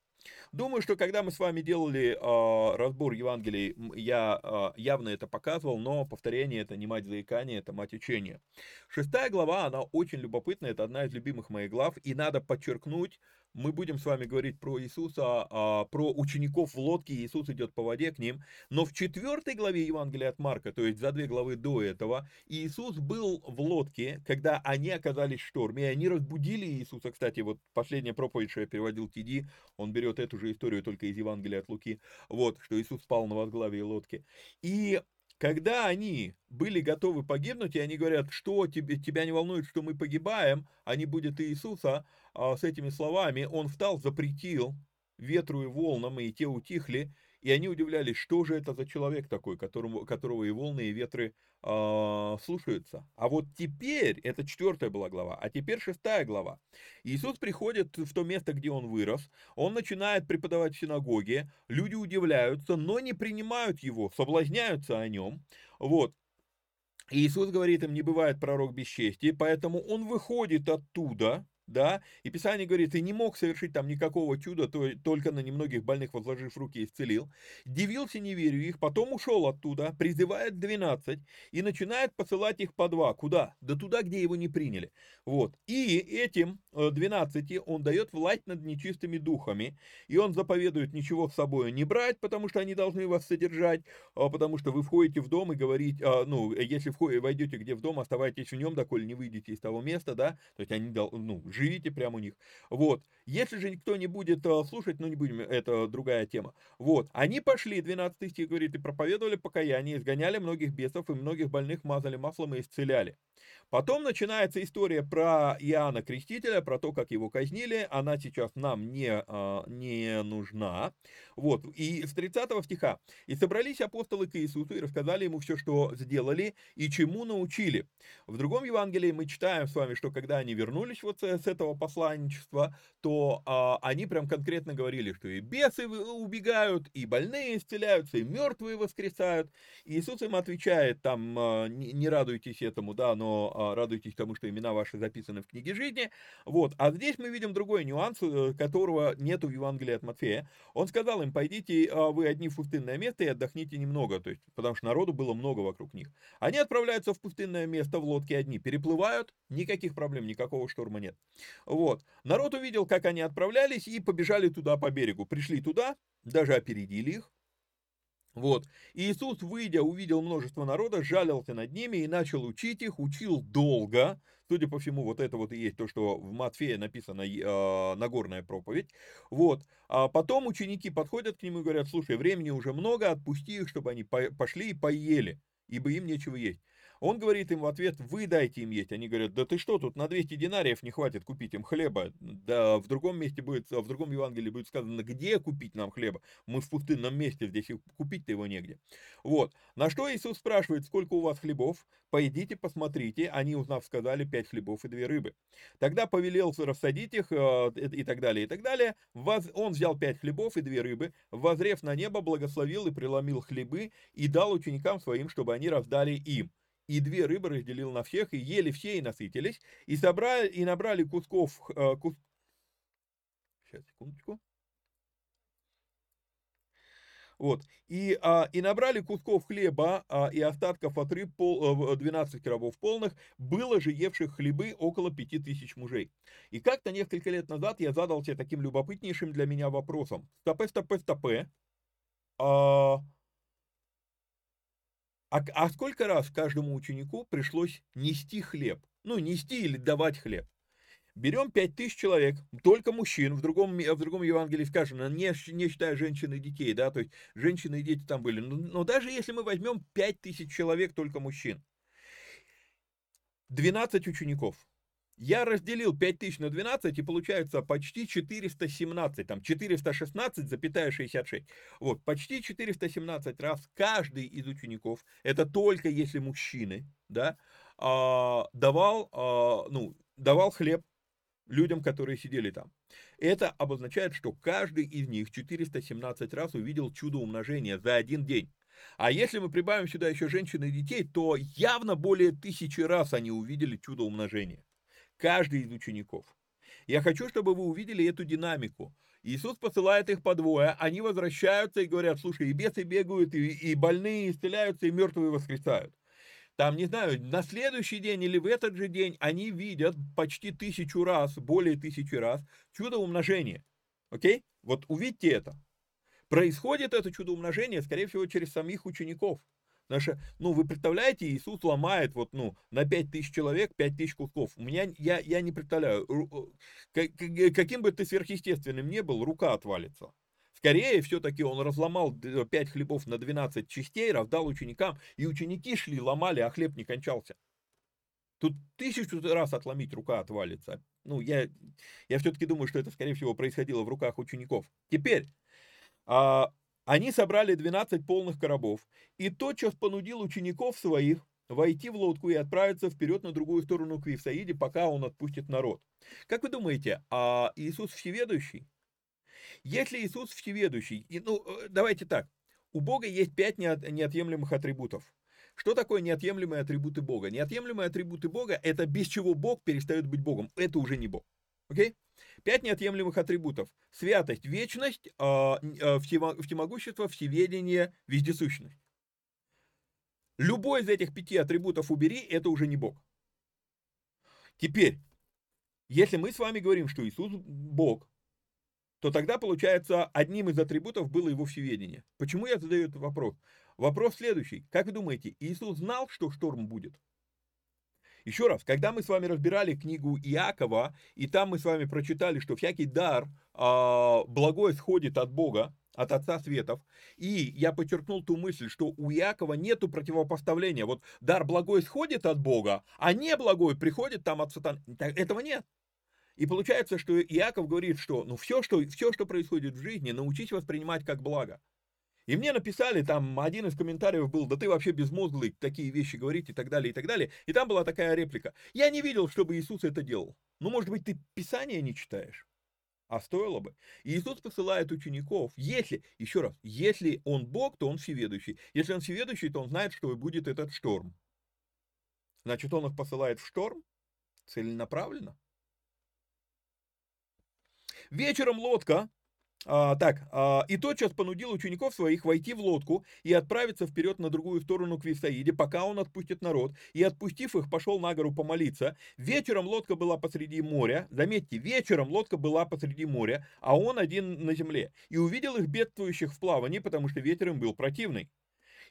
Думаю, что когда мы с вами делали э, разбор Евангелий, я э, явно это показывал, но повторение это не мать заикания, это мать учения. Шестая глава, она очень любопытная, это одна из любимых моих глав, и надо подчеркнуть, мы будем с вами говорить про Иисуса, а, про учеников в лодке, Иисус идет по воде к ним, но в четвертой главе Евангелия от Марка, то есть за две главы до этого, Иисус был в лодке, когда они оказались в шторме, и они разбудили Иисуса, кстати, вот последняя проповедь, что я переводил Тиди, он берет эту же историю только из Евангелия от Луки, вот, что Иисус спал на возглавии лодки, и когда они были готовы погибнуть, и они говорят, что тебе, тебя не волнует, что мы погибаем, а не будет Иисуса, с этими словами он встал, запретил ветру и волнам, и те утихли, и они удивлялись, что же это за человек такой, которому, которого и волны, и ветры э, слушаются. А вот теперь, это четвертая была глава, а теперь шестая глава. Иисус приходит в то место, где он вырос, он начинает преподавать в синагоге, люди удивляются, но не принимают его, соблазняются о нем. Вот. Иисус говорит им, не бывает пророк без чести, поэтому он выходит оттуда, да, и Писание говорит, ты не мог совершить там никакого чуда, то, только на немногих больных возложив руки исцелил, дивился неверию их, потом ушел оттуда, призывает 12 и начинает посылать их по два, куда? Да туда, где его не приняли, вот, и этим 12 э, он дает власть над нечистыми духами, и он заповедует ничего с собой не брать, потому что они должны вас содержать, а потому что вы входите в дом и говорите, а, ну, если входите, войдете где в дом, оставайтесь в нем, доколе не выйдете из того места, да, то есть они, ну, живите прямо у них. Вот. Если же никто не будет э, слушать, ну не будем, это другая тема. Вот. Они пошли, 12 стих говорит, и проповедовали покаяние, изгоняли многих бесов, и многих больных мазали маслом и исцеляли. Потом начинается история про Иоанна Крестителя, про то, как его казнили. Она сейчас нам не, а, не нужна. Вот. И с 30 стиха. «И собрались апостолы к Иисусу и рассказали ему все, что сделали и чему научили». В другом Евангелии мы читаем с вами, что когда они вернулись вот с этого посланничества, то а, они прям конкретно говорили, что и бесы убегают, и больные исцеляются, и мертвые воскресают. И Иисус им отвечает, там, а, не, радуйтесь этому, да, но радуйтесь тому, что имена ваши записаны в книге жизни. Вот. А здесь мы видим другой нюанс, э, которого нету в Евангелии от Матфея. Он сказал им, пойдите а, вы одни в пустынное место и отдохните немного, то есть, потому что народу было много вокруг них. Они отправляются в пустынное место в лодке одни, переплывают, никаких проблем, никакого шторма нет. Вот. Народ увидел, как они отправлялись, и побежали туда по берегу. Пришли туда, даже опередили их. Вот. И Иисус, выйдя, увидел множество народа, жалился над ними и начал учить их, учил долго. Судя по всему, вот это вот и есть то, что в Матфея написано э, Нагорная проповедь. Вот. А потом ученики подходят к нему и говорят, слушай, времени уже много, отпусти их, чтобы они пошли и поели, ибо им нечего есть. Он говорит им в ответ, вы дайте им есть. Они говорят, да ты что, тут на 200 динариев не хватит купить им хлеба. Да в другом месте будет, в другом Евангелии будет сказано, где купить нам хлеба? Мы в пустынном месте, здесь купить-то его негде. Вот. На что Иисус спрашивает, сколько у вас хлебов? Пойдите, посмотрите. Они, узнав, сказали, пять хлебов и две рыбы. Тогда повелел рассадить их э, и так далее, и так далее. Он взял пять хлебов и две рыбы, возрев на небо, благословил и преломил хлебы и дал ученикам своим, чтобы они раздали им и две рыбы разделил на всех, и ели все, и насытились, и собрали, и набрали кусков, э, кус... сейчас, секундочку, вот. И, а, и набрали кусков хлеба а, и остатков от рыб пол, 12 э, коробов полных, было же евших хлебы около 5000 мужей. И как-то несколько лет назад я задался таким любопытнейшим для меня вопросом. Стопе, стопе, стопе. А, а, а сколько раз каждому ученику пришлось нести хлеб? Ну, нести или давать хлеб. Берем 5000 человек, только мужчин, в другом, в другом Евангелии сказано, не, не считая женщин и детей, да, то есть женщины и дети там были. Но, но даже если мы возьмем 5000 человек, только мужчин, 12 учеников, я разделил 5000 на 12, и получается почти 417, там 416,66. Вот, почти 417 раз каждый из учеников, это только если мужчины, да, а, давал, а, ну, давал хлеб людям, которые сидели там. Это обозначает, что каждый из них 417 раз увидел чудо умножения за один день. А если мы прибавим сюда еще женщин и детей, то явно более тысячи раз они увидели чудо умножения каждый из учеников. Я хочу, чтобы вы увидели эту динамику. Иисус посылает их по двое, они возвращаются и говорят, слушай, и бесы бегают, и, и больные исцеляются, и мертвые воскресают. Там, не знаю, на следующий день или в этот же день они видят почти тысячу раз, более тысячи раз, чудо умножения. Окей? Вот увидьте это. Происходит это чудо умножения, скорее всего, через самих учеников. Наша, ну, вы представляете, Иисус ломает вот, ну, на 5 тысяч человек 5 тысяч кусков. У меня, я, я не представляю, каким бы ты сверхъестественным не был, рука отвалится. Скорее, все-таки он разломал 5 хлебов на 12 частей, раздал ученикам, и ученики шли, ломали, а хлеб не кончался. Тут тысячу раз отломить рука отвалится. Ну, я, я все-таки думаю, что это, скорее всего, происходило в руках учеников. Теперь, а, они собрали 12 полных коробов, и тотчас понудил учеников своих войти в лодку и отправиться вперед на другую сторону к Вифсаиде, пока он отпустит народ. Как вы думаете, а Иисус всеведущий? Если Иисус всеведущий, ну, э, давайте так, у Бога есть пять неотъемлемых атрибутов. Что такое неотъемлемые атрибуты Бога? Неотъемлемые атрибуты Бога – это без чего Бог перестает быть Богом. Это уже не Бог. Окей? Пять неотъемлемых атрибутов. Святость, вечность, а, а, всемогущество, всеведение, вездесущность. Любой из этих пяти атрибутов убери, это уже не Бог. Теперь, если мы с вами говорим, что Иисус Бог, то тогда, получается, одним из атрибутов было его всеведение. Почему я задаю этот вопрос? Вопрос следующий. Как вы думаете, Иисус знал, что шторм будет? Еще раз, когда мы с вами разбирали книгу Иакова, и там мы с вами прочитали, что всякий дар э, благой сходит от Бога, от Отца Светов, и я подчеркнул ту мысль, что у Иакова нету противопоставления. Вот дар благой сходит от Бога, а не благой приходит там от сатаны. Этого нет. И получается, что Иаков говорит, что ну все, что, все, что происходит в жизни, научись воспринимать как благо. И мне написали, там один из комментариев был, да ты вообще безмозглый, такие вещи говорить и так далее, и так далее. И там была такая реплика. Я не видел, чтобы Иисус это делал. Ну, может быть, ты Писание не читаешь? А стоило бы. Иисус посылает учеников, если, еще раз, если он Бог, то он всеведущий. Если он всеведущий, то он знает, что будет этот шторм. Значит, он их посылает в шторм целенаправленно. Вечером лодка А, так, а, и тотчас понудил учеников своих войти в лодку и отправиться вперед на другую сторону к Вифсаиде, пока он отпустит народ, и, отпустив их, пошел на гору помолиться. Вечером лодка была посреди моря, заметьте, вечером лодка была посреди моря, а он один на земле, и увидел их бедствующих в плавании, потому что ветер им был противный.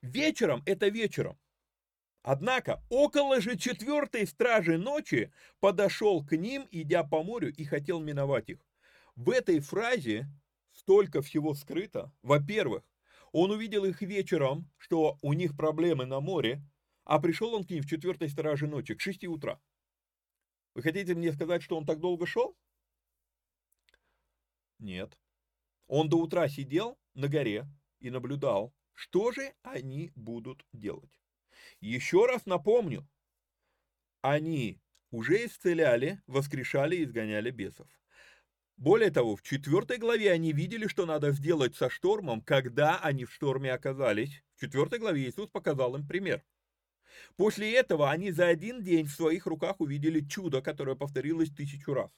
Вечером, это вечером, Однако около же четвертой стражи ночи подошел к ним, идя по морю, и хотел миновать их. В этой фразе столько всего скрыто. Во-первых, он увидел их вечером, что у них проблемы на море, а пришел он к ним в четвертой страже ночи, к 6 утра. Вы хотите мне сказать, что он так долго шел? Нет. Он до утра сидел на горе и наблюдал, что же они будут делать. Еще раз напомню, они уже исцеляли, воскрешали и изгоняли бесов. Более того, в четвертой главе они видели, что надо сделать со штормом, когда они в шторме оказались. В четвертой главе Иисус показал им пример. После этого они за один день в своих руках увидели чудо, которое повторилось тысячу раз.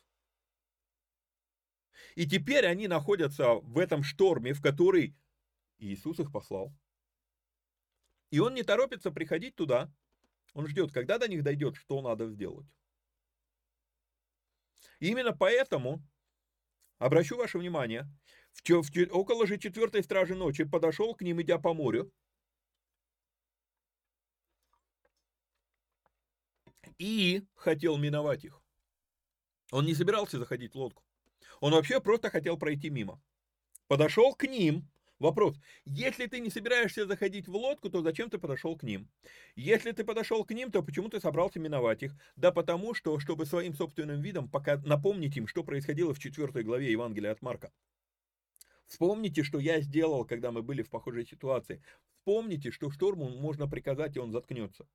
И теперь они находятся в этом шторме, в который Иисус их послал. И он не торопится приходить туда. Он ждет, когда до них дойдет, что надо сделать. И именно поэтому Обращу ваше внимание, в, в, около же четвертой стражи ночи подошел к ним, идя по морю, и хотел миновать их. Он не собирался заходить в лодку. Он вообще просто хотел пройти мимо. Подошел к ним, Вопрос. Если ты не собираешься заходить в лодку, то зачем ты подошел к ним? Если ты подошел к ним, то почему ты собрался миновать их? Да потому что, чтобы своим собственным видом пока напомнить им, что происходило в 4 главе Евангелия от Марка. Вспомните, что я сделал, когда мы были в похожей ситуации. Вспомните, что шторму можно приказать, и он заткнется.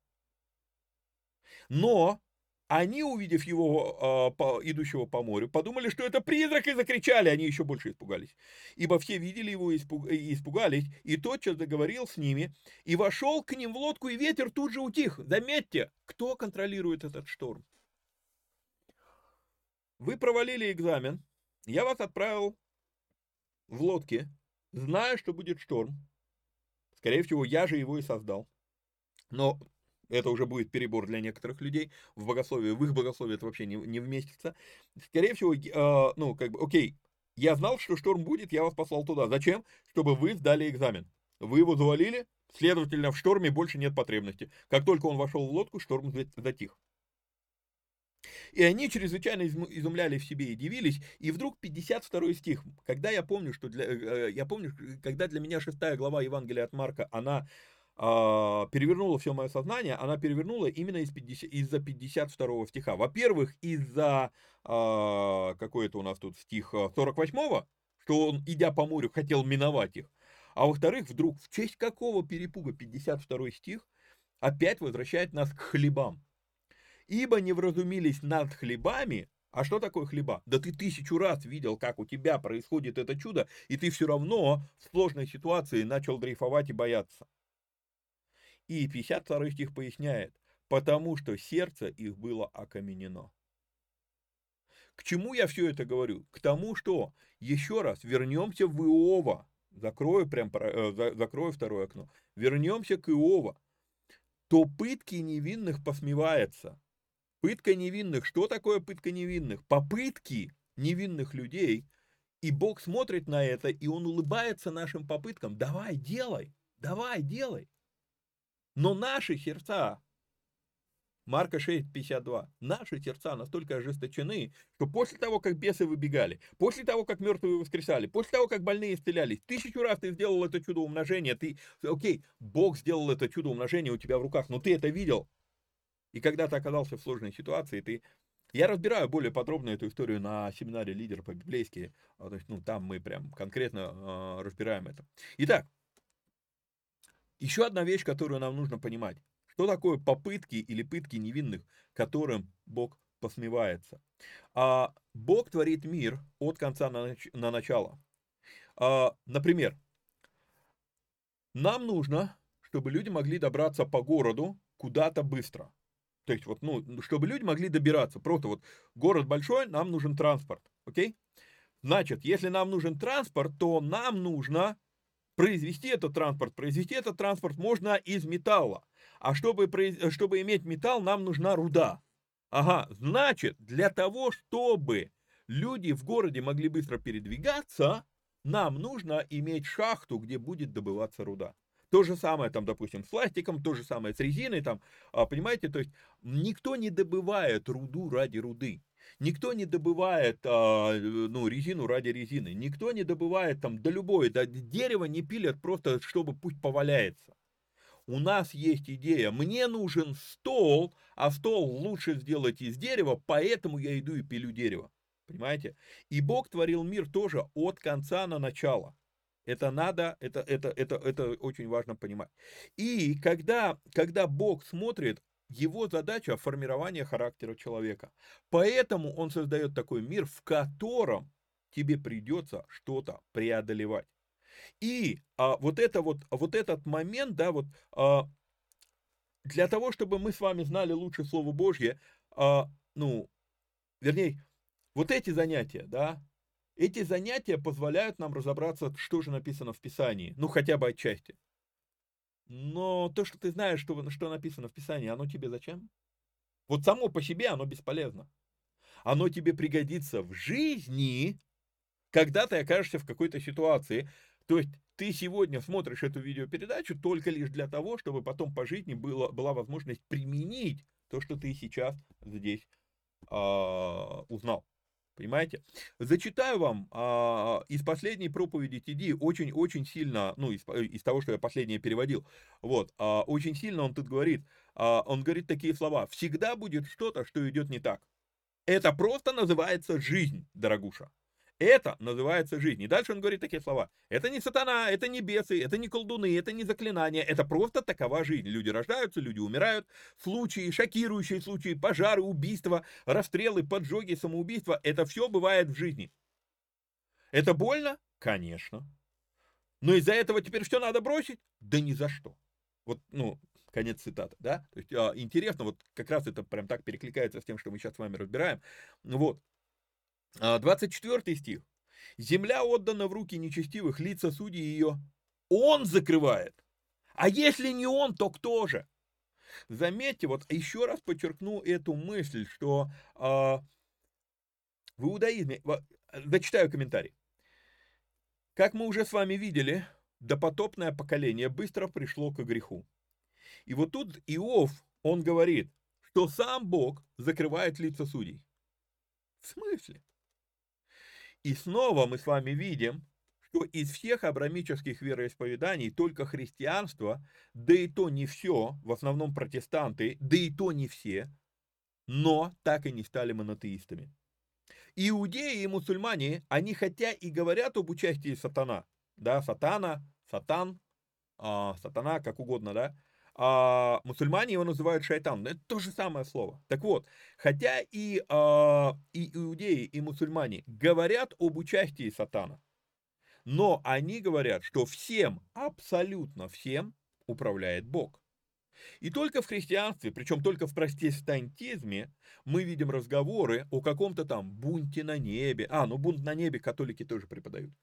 Но они, увидев его, по, идущего по морю, подумали, что это призрак, и закричали. Они еще больше испугались. Ибо все видели его и испуг, испугались, и тотчас договорил с ними, и вошел к ним в лодку, и ветер тут же утих. Заметьте, кто контролирует этот шторм? Вы провалили экзамен, я вас отправил в лодке, зная, что будет шторм. Скорее всего, я же его и создал. Но это уже будет перебор для некоторых людей. В богословии, в их богословии это вообще не, не вместится. Скорее всего, э, ну, как бы, окей, я знал, что шторм будет, я вас послал туда. Зачем? Чтобы вы сдали экзамен. Вы его завалили, следовательно, в шторме больше нет потребности. Как только он вошел в лодку, шторм затих. И они чрезвычайно изумляли в себе и дивились. И вдруг 52 стих. Когда я помню, что для, э, я помню, когда для меня шестая глава Евангелия от Марка, она перевернула все мое сознание, она перевернула именно из 50, из-за 52 стиха. Во-первых, из-за э, какой-то у нас тут стих 48-го, что он, идя по морю, хотел миновать их. А во-вторых, вдруг, в честь какого перепуга 52 стих опять возвращает нас к хлебам. Ибо не вразумились над хлебами, а что такое хлеба? Да ты тысячу раз видел, как у тебя происходит это чудо, и ты все равно в сложной ситуации начал дрейфовать и бояться. И 52 стих поясняет, потому что сердце их было окаменено. К чему я все это говорю? К тому, что, еще раз, вернемся в Иова. Закрою, прям, э, закрою второе окно. Вернемся к Иова. То пытки невинных посмевается. Пытка невинных. Что такое пытка невинных? Попытки невинных людей. И Бог смотрит на это, и Он улыбается нашим попыткам. Давай, делай. Давай, делай. Но наши сердца, Марка 6, 52, наши сердца настолько ожесточены, что после того, как бесы выбегали, после того, как мертвые воскресали, после того, как больные исцелялись, тысячу раз ты сделал это чудо умножения, ты, окей, Бог сделал это чудо умножения у тебя в руках, но ты это видел. И когда ты оказался в сложной ситуации, ты я разбираю более подробно эту историю на семинаре «Лидер по-библейски». А, то есть, ну, там мы прям конкретно э, разбираем это. Итак, еще одна вещь, которую нам нужно понимать. Что такое попытки или пытки невинных, которым Бог посмевается? А, Бог творит мир от конца на, нач- на начало. А, например, нам нужно, чтобы люди могли добраться по городу куда-то быстро. То есть вот, ну, чтобы люди могли добираться. Просто вот город большой, нам нужен транспорт, окей? Значит, если нам нужен транспорт, то нам нужно произвести этот транспорт. Произвести этот транспорт можно из металла. А чтобы, чтобы иметь металл, нам нужна руда. Ага, значит, для того, чтобы люди в городе могли быстро передвигаться, нам нужно иметь шахту, где будет добываться руда. То же самое там, допустим, с пластиком, то же самое с резиной, там, а, понимаете, то есть никто не добывает руду ради руды. Никто не добывает а, ну, резину ради резины. Никто не добывает там, да любое, да дерево не пилят просто, чтобы пусть поваляется. У нас есть идея, мне нужен стол, а стол лучше сделать из дерева, поэтому я иду и пилю дерево. Понимаете? И Бог творил мир тоже от конца на начало. Это надо, это, это, это, это очень важно понимать. И когда, когда Бог смотрит, его задача формирование характера человека. Поэтому он создает такой мир, в котором тебе придется что-то преодолевать. И а, вот, это вот, вот этот момент, да, вот а, для того, чтобы мы с вами знали лучше Слово Божье, а, ну, вернее, вот эти занятия, да, эти занятия позволяют нам разобраться, что же написано в Писании, ну хотя бы отчасти. Но то, что ты знаешь, что, что написано в Писании, оно тебе зачем? Вот само по себе оно бесполезно. Оно тебе пригодится в жизни, когда ты окажешься в какой-то ситуации. То есть ты сегодня смотришь эту видеопередачу только лишь для того, чтобы потом по жизни было, была возможность применить то, что ты сейчас здесь э, узнал. Понимаете? Зачитаю вам а, из последней проповеди Тиди очень-очень сильно, ну, из, из того, что я последнее переводил, вот, а, очень сильно он тут говорит, а, он говорит такие слова, всегда будет что-то, что идет не так. Это просто называется жизнь, дорогуша. Это называется жизнь. И дальше он говорит такие слова. Это не сатана, это не бесы, это не колдуны, это не заклинания. Это просто такова жизнь. Люди рождаются, люди умирают. Случаи, шокирующие случаи, пожары, убийства, расстрелы, поджоги, самоубийства. Это все бывает в жизни. Это больно? Конечно. Но из-за этого теперь все надо бросить? Да ни за что. Вот, ну, конец цитаты, да? То есть, а, интересно, вот как раз это прям так перекликается с тем, что мы сейчас с вами разбираем. Вот. 24 а, стих. Земля отдана в руки нечестивых, лица судей ее. Он закрывает. А если не он, то кто же? Заметьте, вот еще раз подчеркну эту мысль, что э, в иудаизме, зачитаю комментарий. Как мы уже с вами видели, допотопное поколение быстро пришло к греху. И вот тут Иов, он говорит, что сам Бог закрывает лица судей. В смысле? И снова мы с вами видим, что из всех абрамических вероисповеданий только христианство, да и то не все, в основном протестанты, да и то не все, но так и не стали монотеистами. Иудеи и мусульмане, они хотя и говорят об участии сатана, да, сатана, сатан, а, сатана, как угодно, да, а мусульмане его называют шайтан. Это то же самое слово. Так вот, хотя и, а, и иудеи, и мусульмане говорят об участии сатана, но они говорят, что всем, абсолютно всем управляет Бог. И только в христианстве, причем только в протестантизме, мы видим разговоры о каком-то там бунте на небе. А, ну бунт на небе католики тоже преподают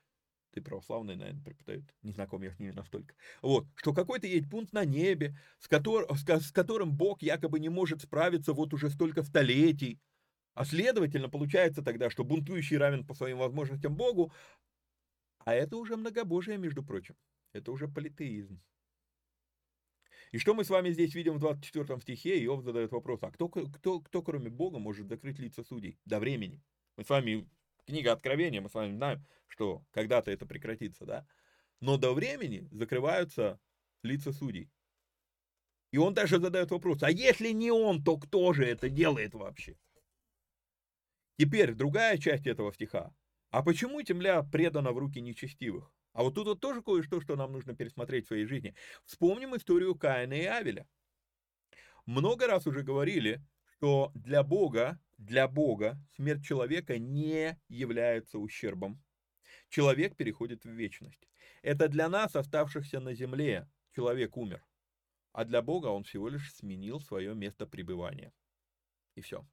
ты православный, наверное, преподают, не знаком я с ними настолько. Вот, что какой-то есть пункт на небе, с, котор, с, с которым Бог якобы не может справиться вот уже столько столетий. А следовательно, получается тогда, что бунтующий равен по своим возможностям Богу, а это уже многобожие, между прочим. Это уже политеизм. И что мы с вами здесь видим в 24 стихе? Иов задает вопрос, а кто, кто, кто кроме Бога может закрыть лица судей до времени? Мы с вами Книга Откровения, мы с вами знаем, что когда-то это прекратится, да? Но до времени закрываются лица судей. И он даже задает вопрос, а если не он, то кто же это делает вообще? Теперь другая часть этого стиха. А почему земля предана в руки нечестивых? А вот тут вот тоже кое-что, что нам нужно пересмотреть в своей жизни. Вспомним историю Каина и Авеля. Много раз уже говорили, что для Бога для Бога смерть человека не является ущербом. Человек переходит в вечность. Это для нас, оставшихся на земле, человек умер. А для Бога он всего лишь сменил свое место пребывания. И все.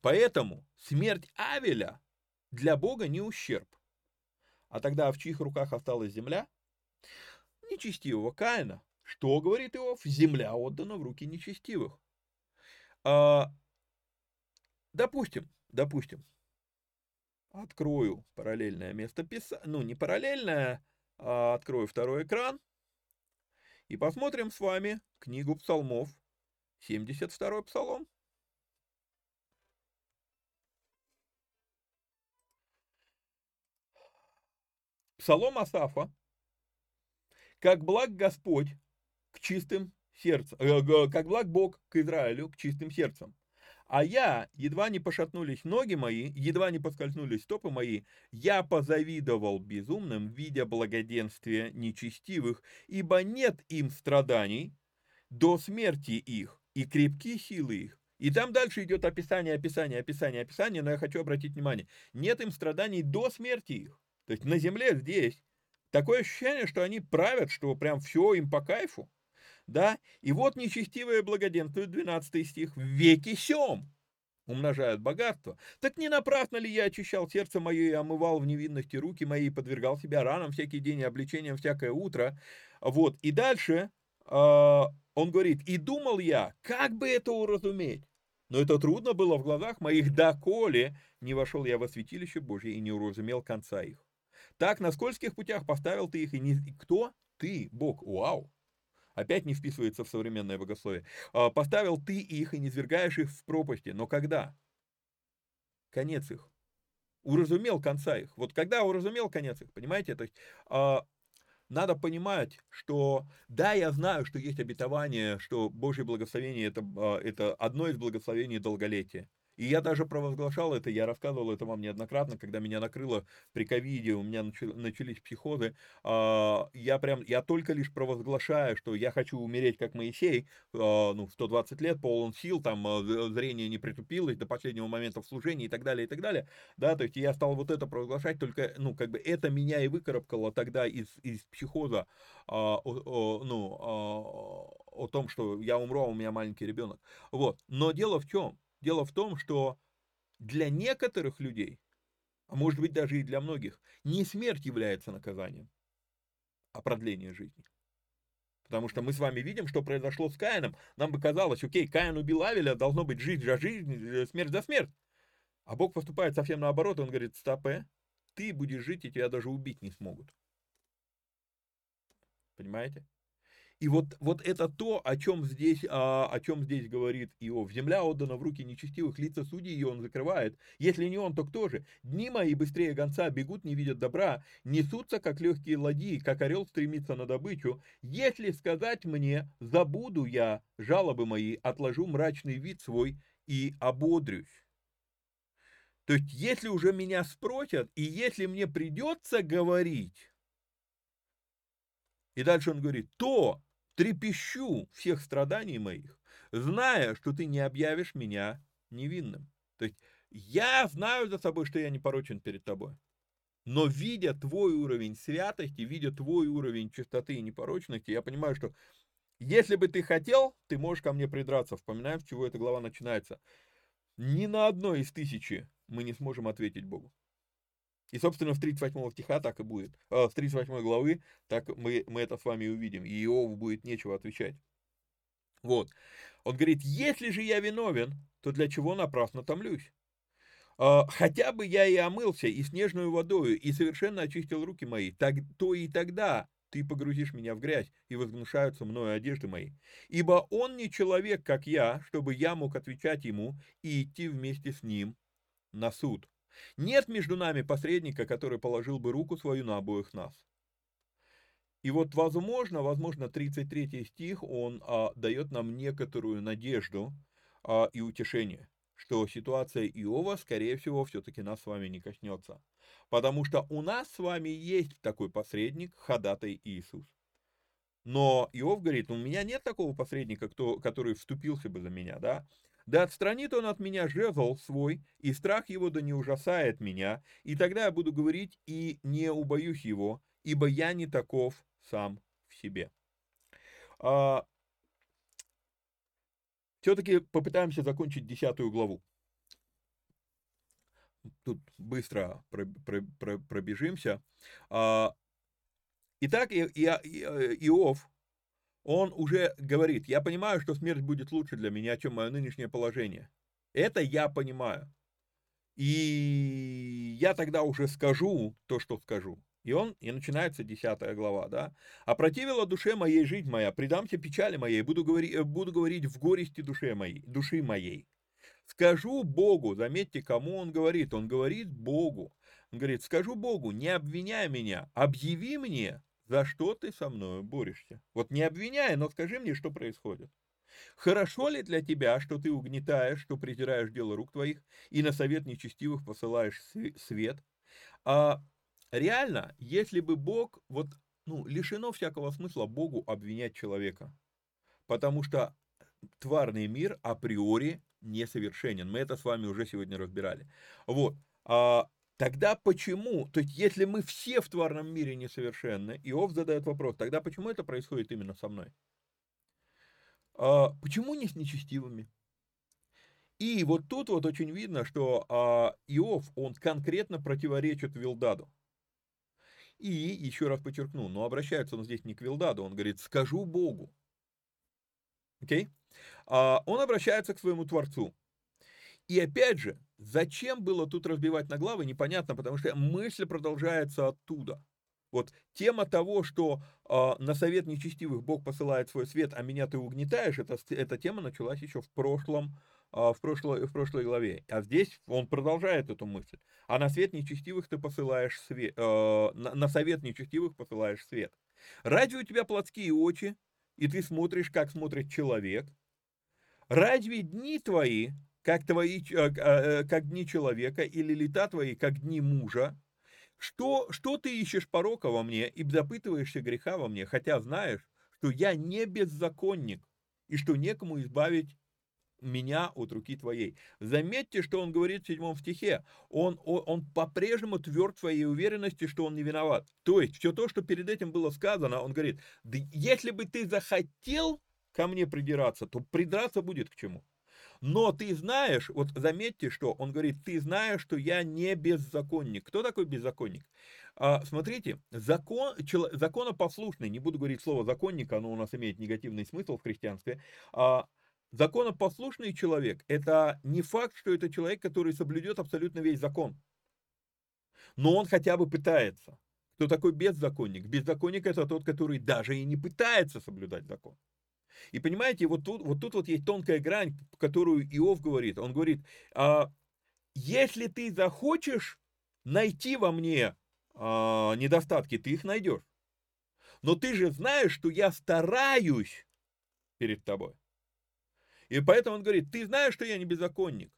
Поэтому смерть Авеля для Бога не ущерб. А тогда в чьих руках осталась земля? Нечестивого Каина. Что говорит Иов? Земля отдана в руки нечестивых. А, допустим, допустим, открою параллельное место писания, ну не параллельное, а открою второй экран и посмотрим с вами книгу псалмов, 72 псалом. Псалом Асафа. Как благ Господь к чистым сердцем, э, как благ Бог к Израилю к чистым сердцем. А я, едва не пошатнулись ноги мои, едва не поскользнулись стопы мои, я позавидовал безумным, видя благоденствие нечестивых, ибо нет им страданий до смерти их, и крепки силы их. И там дальше идет описание, описание, описание, описание, но я хочу обратить внимание, нет им страданий до смерти их. То есть на земле здесь такое ощущение, что они правят, что прям все им по кайфу. Да? И вот нечестивое благоденствует, 12 стих, в веки сем умножают богатство. Так не напрасно ли я очищал сердце мое и омывал в невинности руки мои, и подвергал себя ранам всякий день и обличениям всякое утро. Вот, и дальше э, он говорит, и думал я, как бы это уразуметь? Но это трудно было в глазах моих, доколе не вошел я во святилище Божье и не уразумел конца их. Так на скользких путях поставил ты их, и не... Кто? Ты, Бог. Вау. Опять не вписывается в современное богословие. А, поставил ты их и не свергаешь их в пропасти. Но когда? Конец их. Уразумел конца их. Вот когда уразумел конец их, понимаете? То есть а, надо понимать, что да, я знаю, что есть обетование, что Божье благословение это, а, это одно из благословений долголетия. И я даже провозглашал это, я рассказывал это вам неоднократно, когда меня накрыло при ковиде, у меня начались психозы. А, я прям, я только лишь провозглашаю, что я хочу умереть как Моисей, а, ну, 120 лет, полон сил, там а, зрение не притупилось до последнего момента в служении и так далее, и так далее. Да, то есть я стал вот это провозглашать, только, ну, как бы это меня и выкарабкало тогда из, из психоза, ну, о том, что я умру, а у меня маленький ребенок. Вот. Но дело в чем? Дело в том, что для некоторых людей, а может быть даже и для многих, не смерть является наказанием, а продление жизни. Потому что мы с вами видим, что произошло с Каином. Нам бы казалось, окей, Каин убил Авеля, должно быть жизнь за жизнь, э, смерть за смерть. А Бог поступает совсем наоборот, он говорит, стопе, ты будешь жить, и тебя даже убить не смогут. Понимаете? И вот, вот это то, о чем, здесь, а, о чем здесь говорит Иов. Земля отдана в руки нечестивых, лица судей ее он закрывает. Если не он, то кто же? Дни мои быстрее гонца бегут, не видят добра, несутся, как легкие ладьи, как орел стремится на добычу. Если сказать мне, забуду я жалобы мои, отложу мрачный вид свой и ободрюсь. То есть, если уже меня спросят, и если мне придется говорить, и дальше он говорит, то трепещу всех страданий моих, зная, что ты не объявишь меня невинным. То есть я знаю за собой, что я не порочен перед тобой. Но видя твой уровень святости, видя твой уровень чистоты и непорочности, я понимаю, что если бы ты хотел, ты можешь ко мне придраться. Вспоминаем, с чего эта глава начинается. Ни на одной из тысячи мы не сможем ответить Богу. И, собственно, в 38 стиха так и будет. А, в 38 главы так мы, мы это с вами увидим. И Иову будет нечего отвечать. Вот. Он говорит, если же я виновен, то для чего напрасно томлюсь? А, хотя бы я и омылся, и снежную водою, и совершенно очистил руки мои, так, то и тогда ты погрузишь меня в грязь, и возгнушаются мною одежды мои. Ибо он не человек, как я, чтобы я мог отвечать ему и идти вместе с ним на суд. Нет между нами посредника, который положил бы руку свою на обоих нас. И вот, возможно, возможно, 33 стих, он а, дает нам некоторую надежду а, и утешение, что ситуация Иова, скорее всего, все-таки нас с вами не коснется. Потому что у нас с вами есть такой посредник, ходатай Иисус. Но Иов говорит, у меня нет такого посредника, кто, который вступился бы за меня, да? Да отстранит он от меня жезл свой, и страх его да не ужасает меня, и тогда я буду говорить и не убоюсь его, ибо я не таков сам в себе. А, Все-таки попытаемся закончить десятую главу. тут быстро пробежимся. А, итак, э, Иов, он уже говорит, я понимаю, что смерть будет лучше для меня, чем мое нынешнее положение. Это я понимаю. И я тогда уже скажу то, что скажу. И он, и начинается 10 глава, да. «Опротивила душе моей жить моя, предамся печали моей, буду говорить, э, буду говорить в горести душе моей, души моей. Скажу Богу, заметьте, кому он говорит, он говорит Богу. Он говорит, скажу Богу, не обвиняй меня, объяви мне, за что ты со мной борешься. Вот не обвиняй, но скажи мне, что происходит. Хорошо ли для тебя, что ты угнетаешь, что презираешь дело рук твоих, и на совет нечестивых посылаешь свет? А реально, если бы Бог, вот, ну, лишено всякого смысла Богу обвинять человека, потому что тварный мир априори несовершенен. Мы это с вами уже сегодня разбирали. Вот. А, тогда почему, то есть если мы все в тварном мире несовершенны, Иов задает вопрос, тогда почему это происходит именно со мной? А, почему не с нечестивыми? И вот тут вот очень видно, что а, Иов, он конкретно противоречит Вилдаду. И еще раз подчеркну, но обращается он здесь не к Вилдаду, он говорит, скажу Богу. Окей? Okay? А, он обращается к своему Творцу. И опять же, зачем было тут разбивать на главы, непонятно, потому что мысль продолжается оттуда. Вот тема того, что э, на совет нечестивых Бог посылает свой свет, а меня ты угнетаешь, это, эта тема началась еще в прошлом, э, в, прошлой, в прошлой главе. А здесь он продолжает эту мысль. А на свет нечестивых ты посылаешь свет, э, на, на совет нечестивых посылаешь свет. Разве у тебя плотские очи, и ты смотришь, как смотрит человек? Разве дни твои, как, твои, как дни человека, или лета твои, как дни мужа? Что, что ты ищешь порока во мне и запытываешься греха во мне, хотя знаешь, что я не беззаконник, и что некому избавить меня от руки твоей. Заметьте, что он говорит в седьмом стихе. Он, он, он по-прежнему тверд в своей уверенности, что он не виноват. То есть, все то, что перед этим было сказано, он говорит, да если бы ты захотел ко мне придираться, то придраться будет к чему. Но ты знаешь, вот заметьте, что он говорит, ты знаешь, что я не беззаконник. Кто такой беззаконник? А, смотрите, закон, чело, законопослушный, не буду говорить слово законник, оно у нас имеет негативный смысл в христианстве, а, законопослушный человек, это не факт, что это человек, который соблюдет абсолютно весь закон. Но он хотя бы пытается. Кто такой беззаконник? Беззаконник это тот, который даже и не пытается соблюдать закон. И понимаете, вот тут, вот тут вот есть тонкая грань, которую Иов говорит. Он говорит, а, если ты захочешь найти во мне а, недостатки, ты их найдешь. Но ты же знаешь, что я стараюсь перед тобой. И поэтому он говорит, ты знаешь, что я не беззаконник.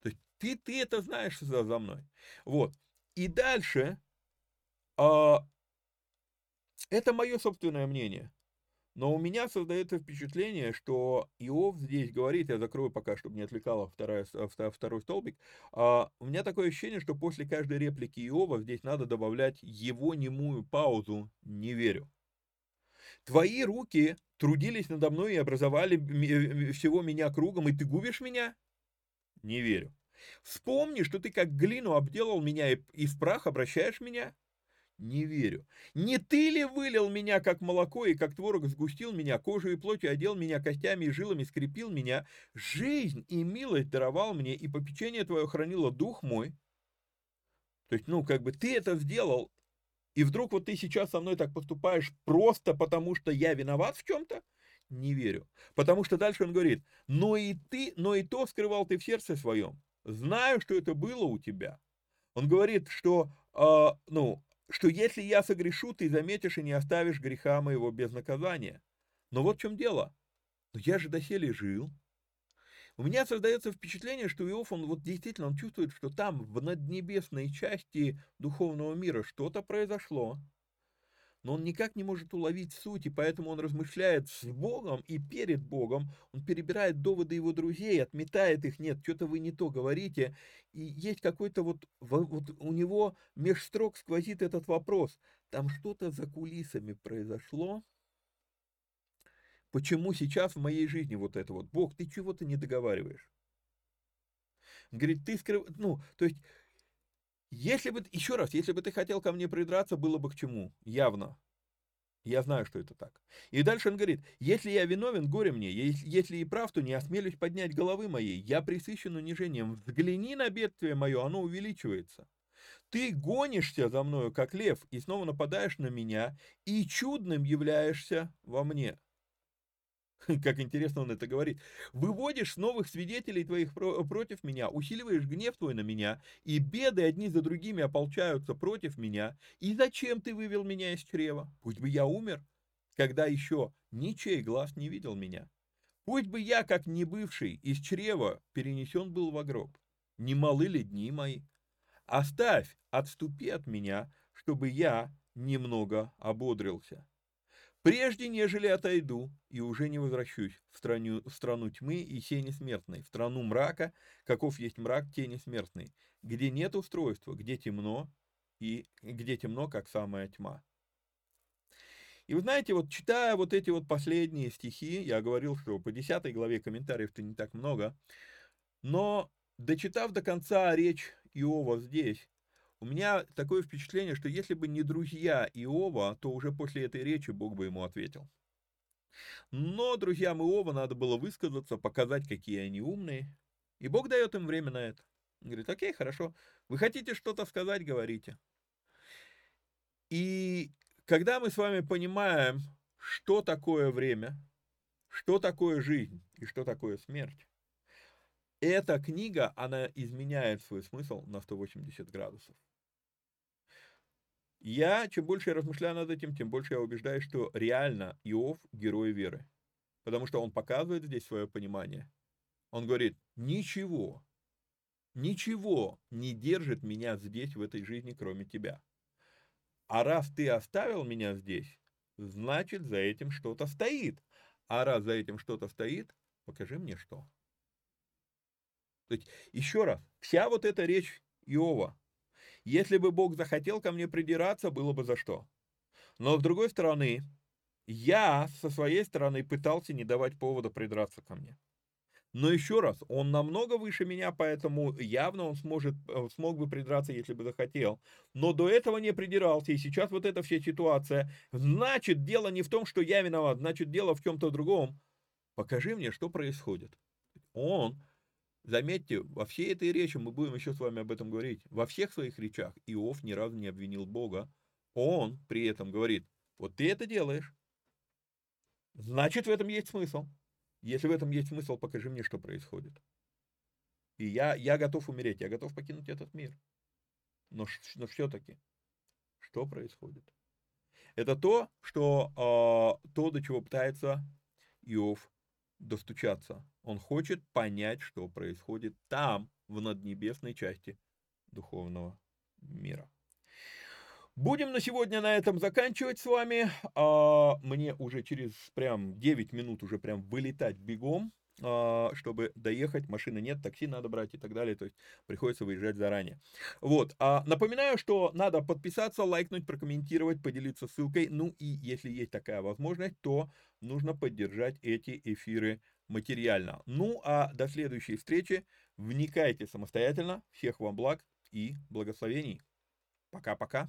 То есть ты, ты это знаешь за, за мной. Вот. И дальше, а, это мое собственное мнение. Но у меня создается впечатление, что Иов здесь говорит, я закрою пока, чтобы не отвлекало вторая, второй столбик, а, у меня такое ощущение, что после каждой реплики Иова здесь надо добавлять его немую паузу «не верю». Твои руки трудились надо мной и образовали всего меня кругом, и ты губишь меня? Не верю. Вспомни, что ты как глину обделал меня и в прах обращаешь меня? Не верю. Не ты ли вылил меня, как молоко, и как творог сгустил меня, кожу и плотью одел меня, костями и жилами скрепил меня, жизнь и милость даровал мне, и попечение твое хранило дух мой? То есть, ну, как бы ты это сделал, и вдруг вот ты сейчас со мной так поступаешь просто потому, что я виноват в чем-то? Не верю. Потому что дальше он говорит, но и ты, но и то скрывал ты в сердце своем. Знаю, что это было у тебя. Он говорит, что, э, ну, что если я согрешу, ты заметишь и не оставишь греха моего без наказания. Но вот в чем дело. Но я же доселе жил. У меня создается впечатление, что Иов, он вот действительно, он чувствует, что там, в наднебесной части духовного мира что-то произошло, но он никак не может уловить суть, и поэтому он размышляет с Богом и перед Богом, он перебирает доводы его друзей, отметает их, нет, что-то вы не то говорите, и есть какой-то вот, вот у него меж строк сквозит этот вопрос, там что-то за кулисами произошло, почему сейчас в моей жизни вот это вот, Бог, ты чего-то не договариваешь? Говорит, ты скрыв... Ну, то есть, если бы, еще раз, если бы ты хотел ко мне придраться, было бы к чему, явно. Я знаю, что это так. И дальше он говорит, если я виновен, горе мне, если и прав, то не осмелюсь поднять головы моей, я присыщен унижением, взгляни на бедствие мое, оно увеличивается. Ты гонишься за мною, как лев, и снова нападаешь на меня, и чудным являешься во мне. Как интересно он это говорит. Выводишь новых свидетелей твоих против меня, усиливаешь гнев твой на меня, и беды одни за другими ополчаются против меня. И зачем ты вывел меня из чрева? Пусть бы я умер, когда еще ничей глаз не видел меня. Пусть бы я, как не бывший, из чрева перенесен был в гроб. Не малы ли дни мои? Оставь, отступи от меня, чтобы я немного ободрился. Прежде, нежели отойду, и уже не возвращусь в страну, в страну тьмы и сени смертной, в страну мрака, каков есть мрак тени смертной, где нет устройства, где темно, и где темно, как самая тьма. И вы знаете, вот читая вот эти вот последние стихи, я говорил, что по 10 главе комментариев-то не так много, но дочитав до конца речь Иова здесь, у меня такое впечатление, что если бы не друзья Иова, то уже после этой речи Бог бы ему ответил. Но друзьям Иова надо было высказаться, показать, какие они умные. И Бог дает им время на это. Он говорит, окей, хорошо, вы хотите что-то сказать, говорите. И когда мы с вами понимаем, что такое время, что такое жизнь и что такое смерть, эта книга, она изменяет свой смысл на 180 градусов. Я, чем больше я размышляю над этим, тем больше я убеждаюсь, что реально Иов – герой веры. Потому что он показывает здесь свое понимание. Он говорит, ничего, ничего не держит меня здесь, в этой жизни, кроме тебя. А раз ты оставил меня здесь, значит, за этим что-то стоит. А раз за этим что-то стоит, покажи мне что. То есть, еще раз, вся вот эта речь Иова, если бы Бог захотел ко мне придираться, было бы за что. Но с другой стороны, я со своей стороны пытался не давать повода придраться ко мне. Но еще раз, он намного выше меня, поэтому явно он сможет, э, смог бы придраться, если бы захотел. Но до этого не придирался, и сейчас вот эта вся ситуация. Значит, дело не в том, что я виноват, значит, дело в чем-то другом. Покажи мне, что происходит. Он Заметьте, во всей этой речи, мы будем еще с вами об этом говорить, во всех своих речах Иов ни разу не обвинил Бога. Он при этом говорит, вот ты это делаешь, значит в этом есть смысл. Если в этом есть смысл, покажи мне, что происходит. И я, я готов умереть, я готов покинуть этот мир. Но, но все-таки, что происходит? Это то, что, э, то, до чего пытается Иов достучаться. Он хочет понять, что происходит там, в наднебесной части духовного мира. Будем на сегодня на этом заканчивать с вами. А, мне уже через прям 9 минут уже прям вылетать бегом. А, чтобы доехать, машины нет, такси надо брать и так далее, то есть приходится выезжать заранее. Вот, а, напоминаю, что надо подписаться, лайкнуть, прокомментировать, поделиться ссылкой, ну и если есть такая возможность, то нужно поддержать эти эфиры материально. Ну а до следующей встречи, вникайте самостоятельно, всех вам благ и благословений. Пока-пока.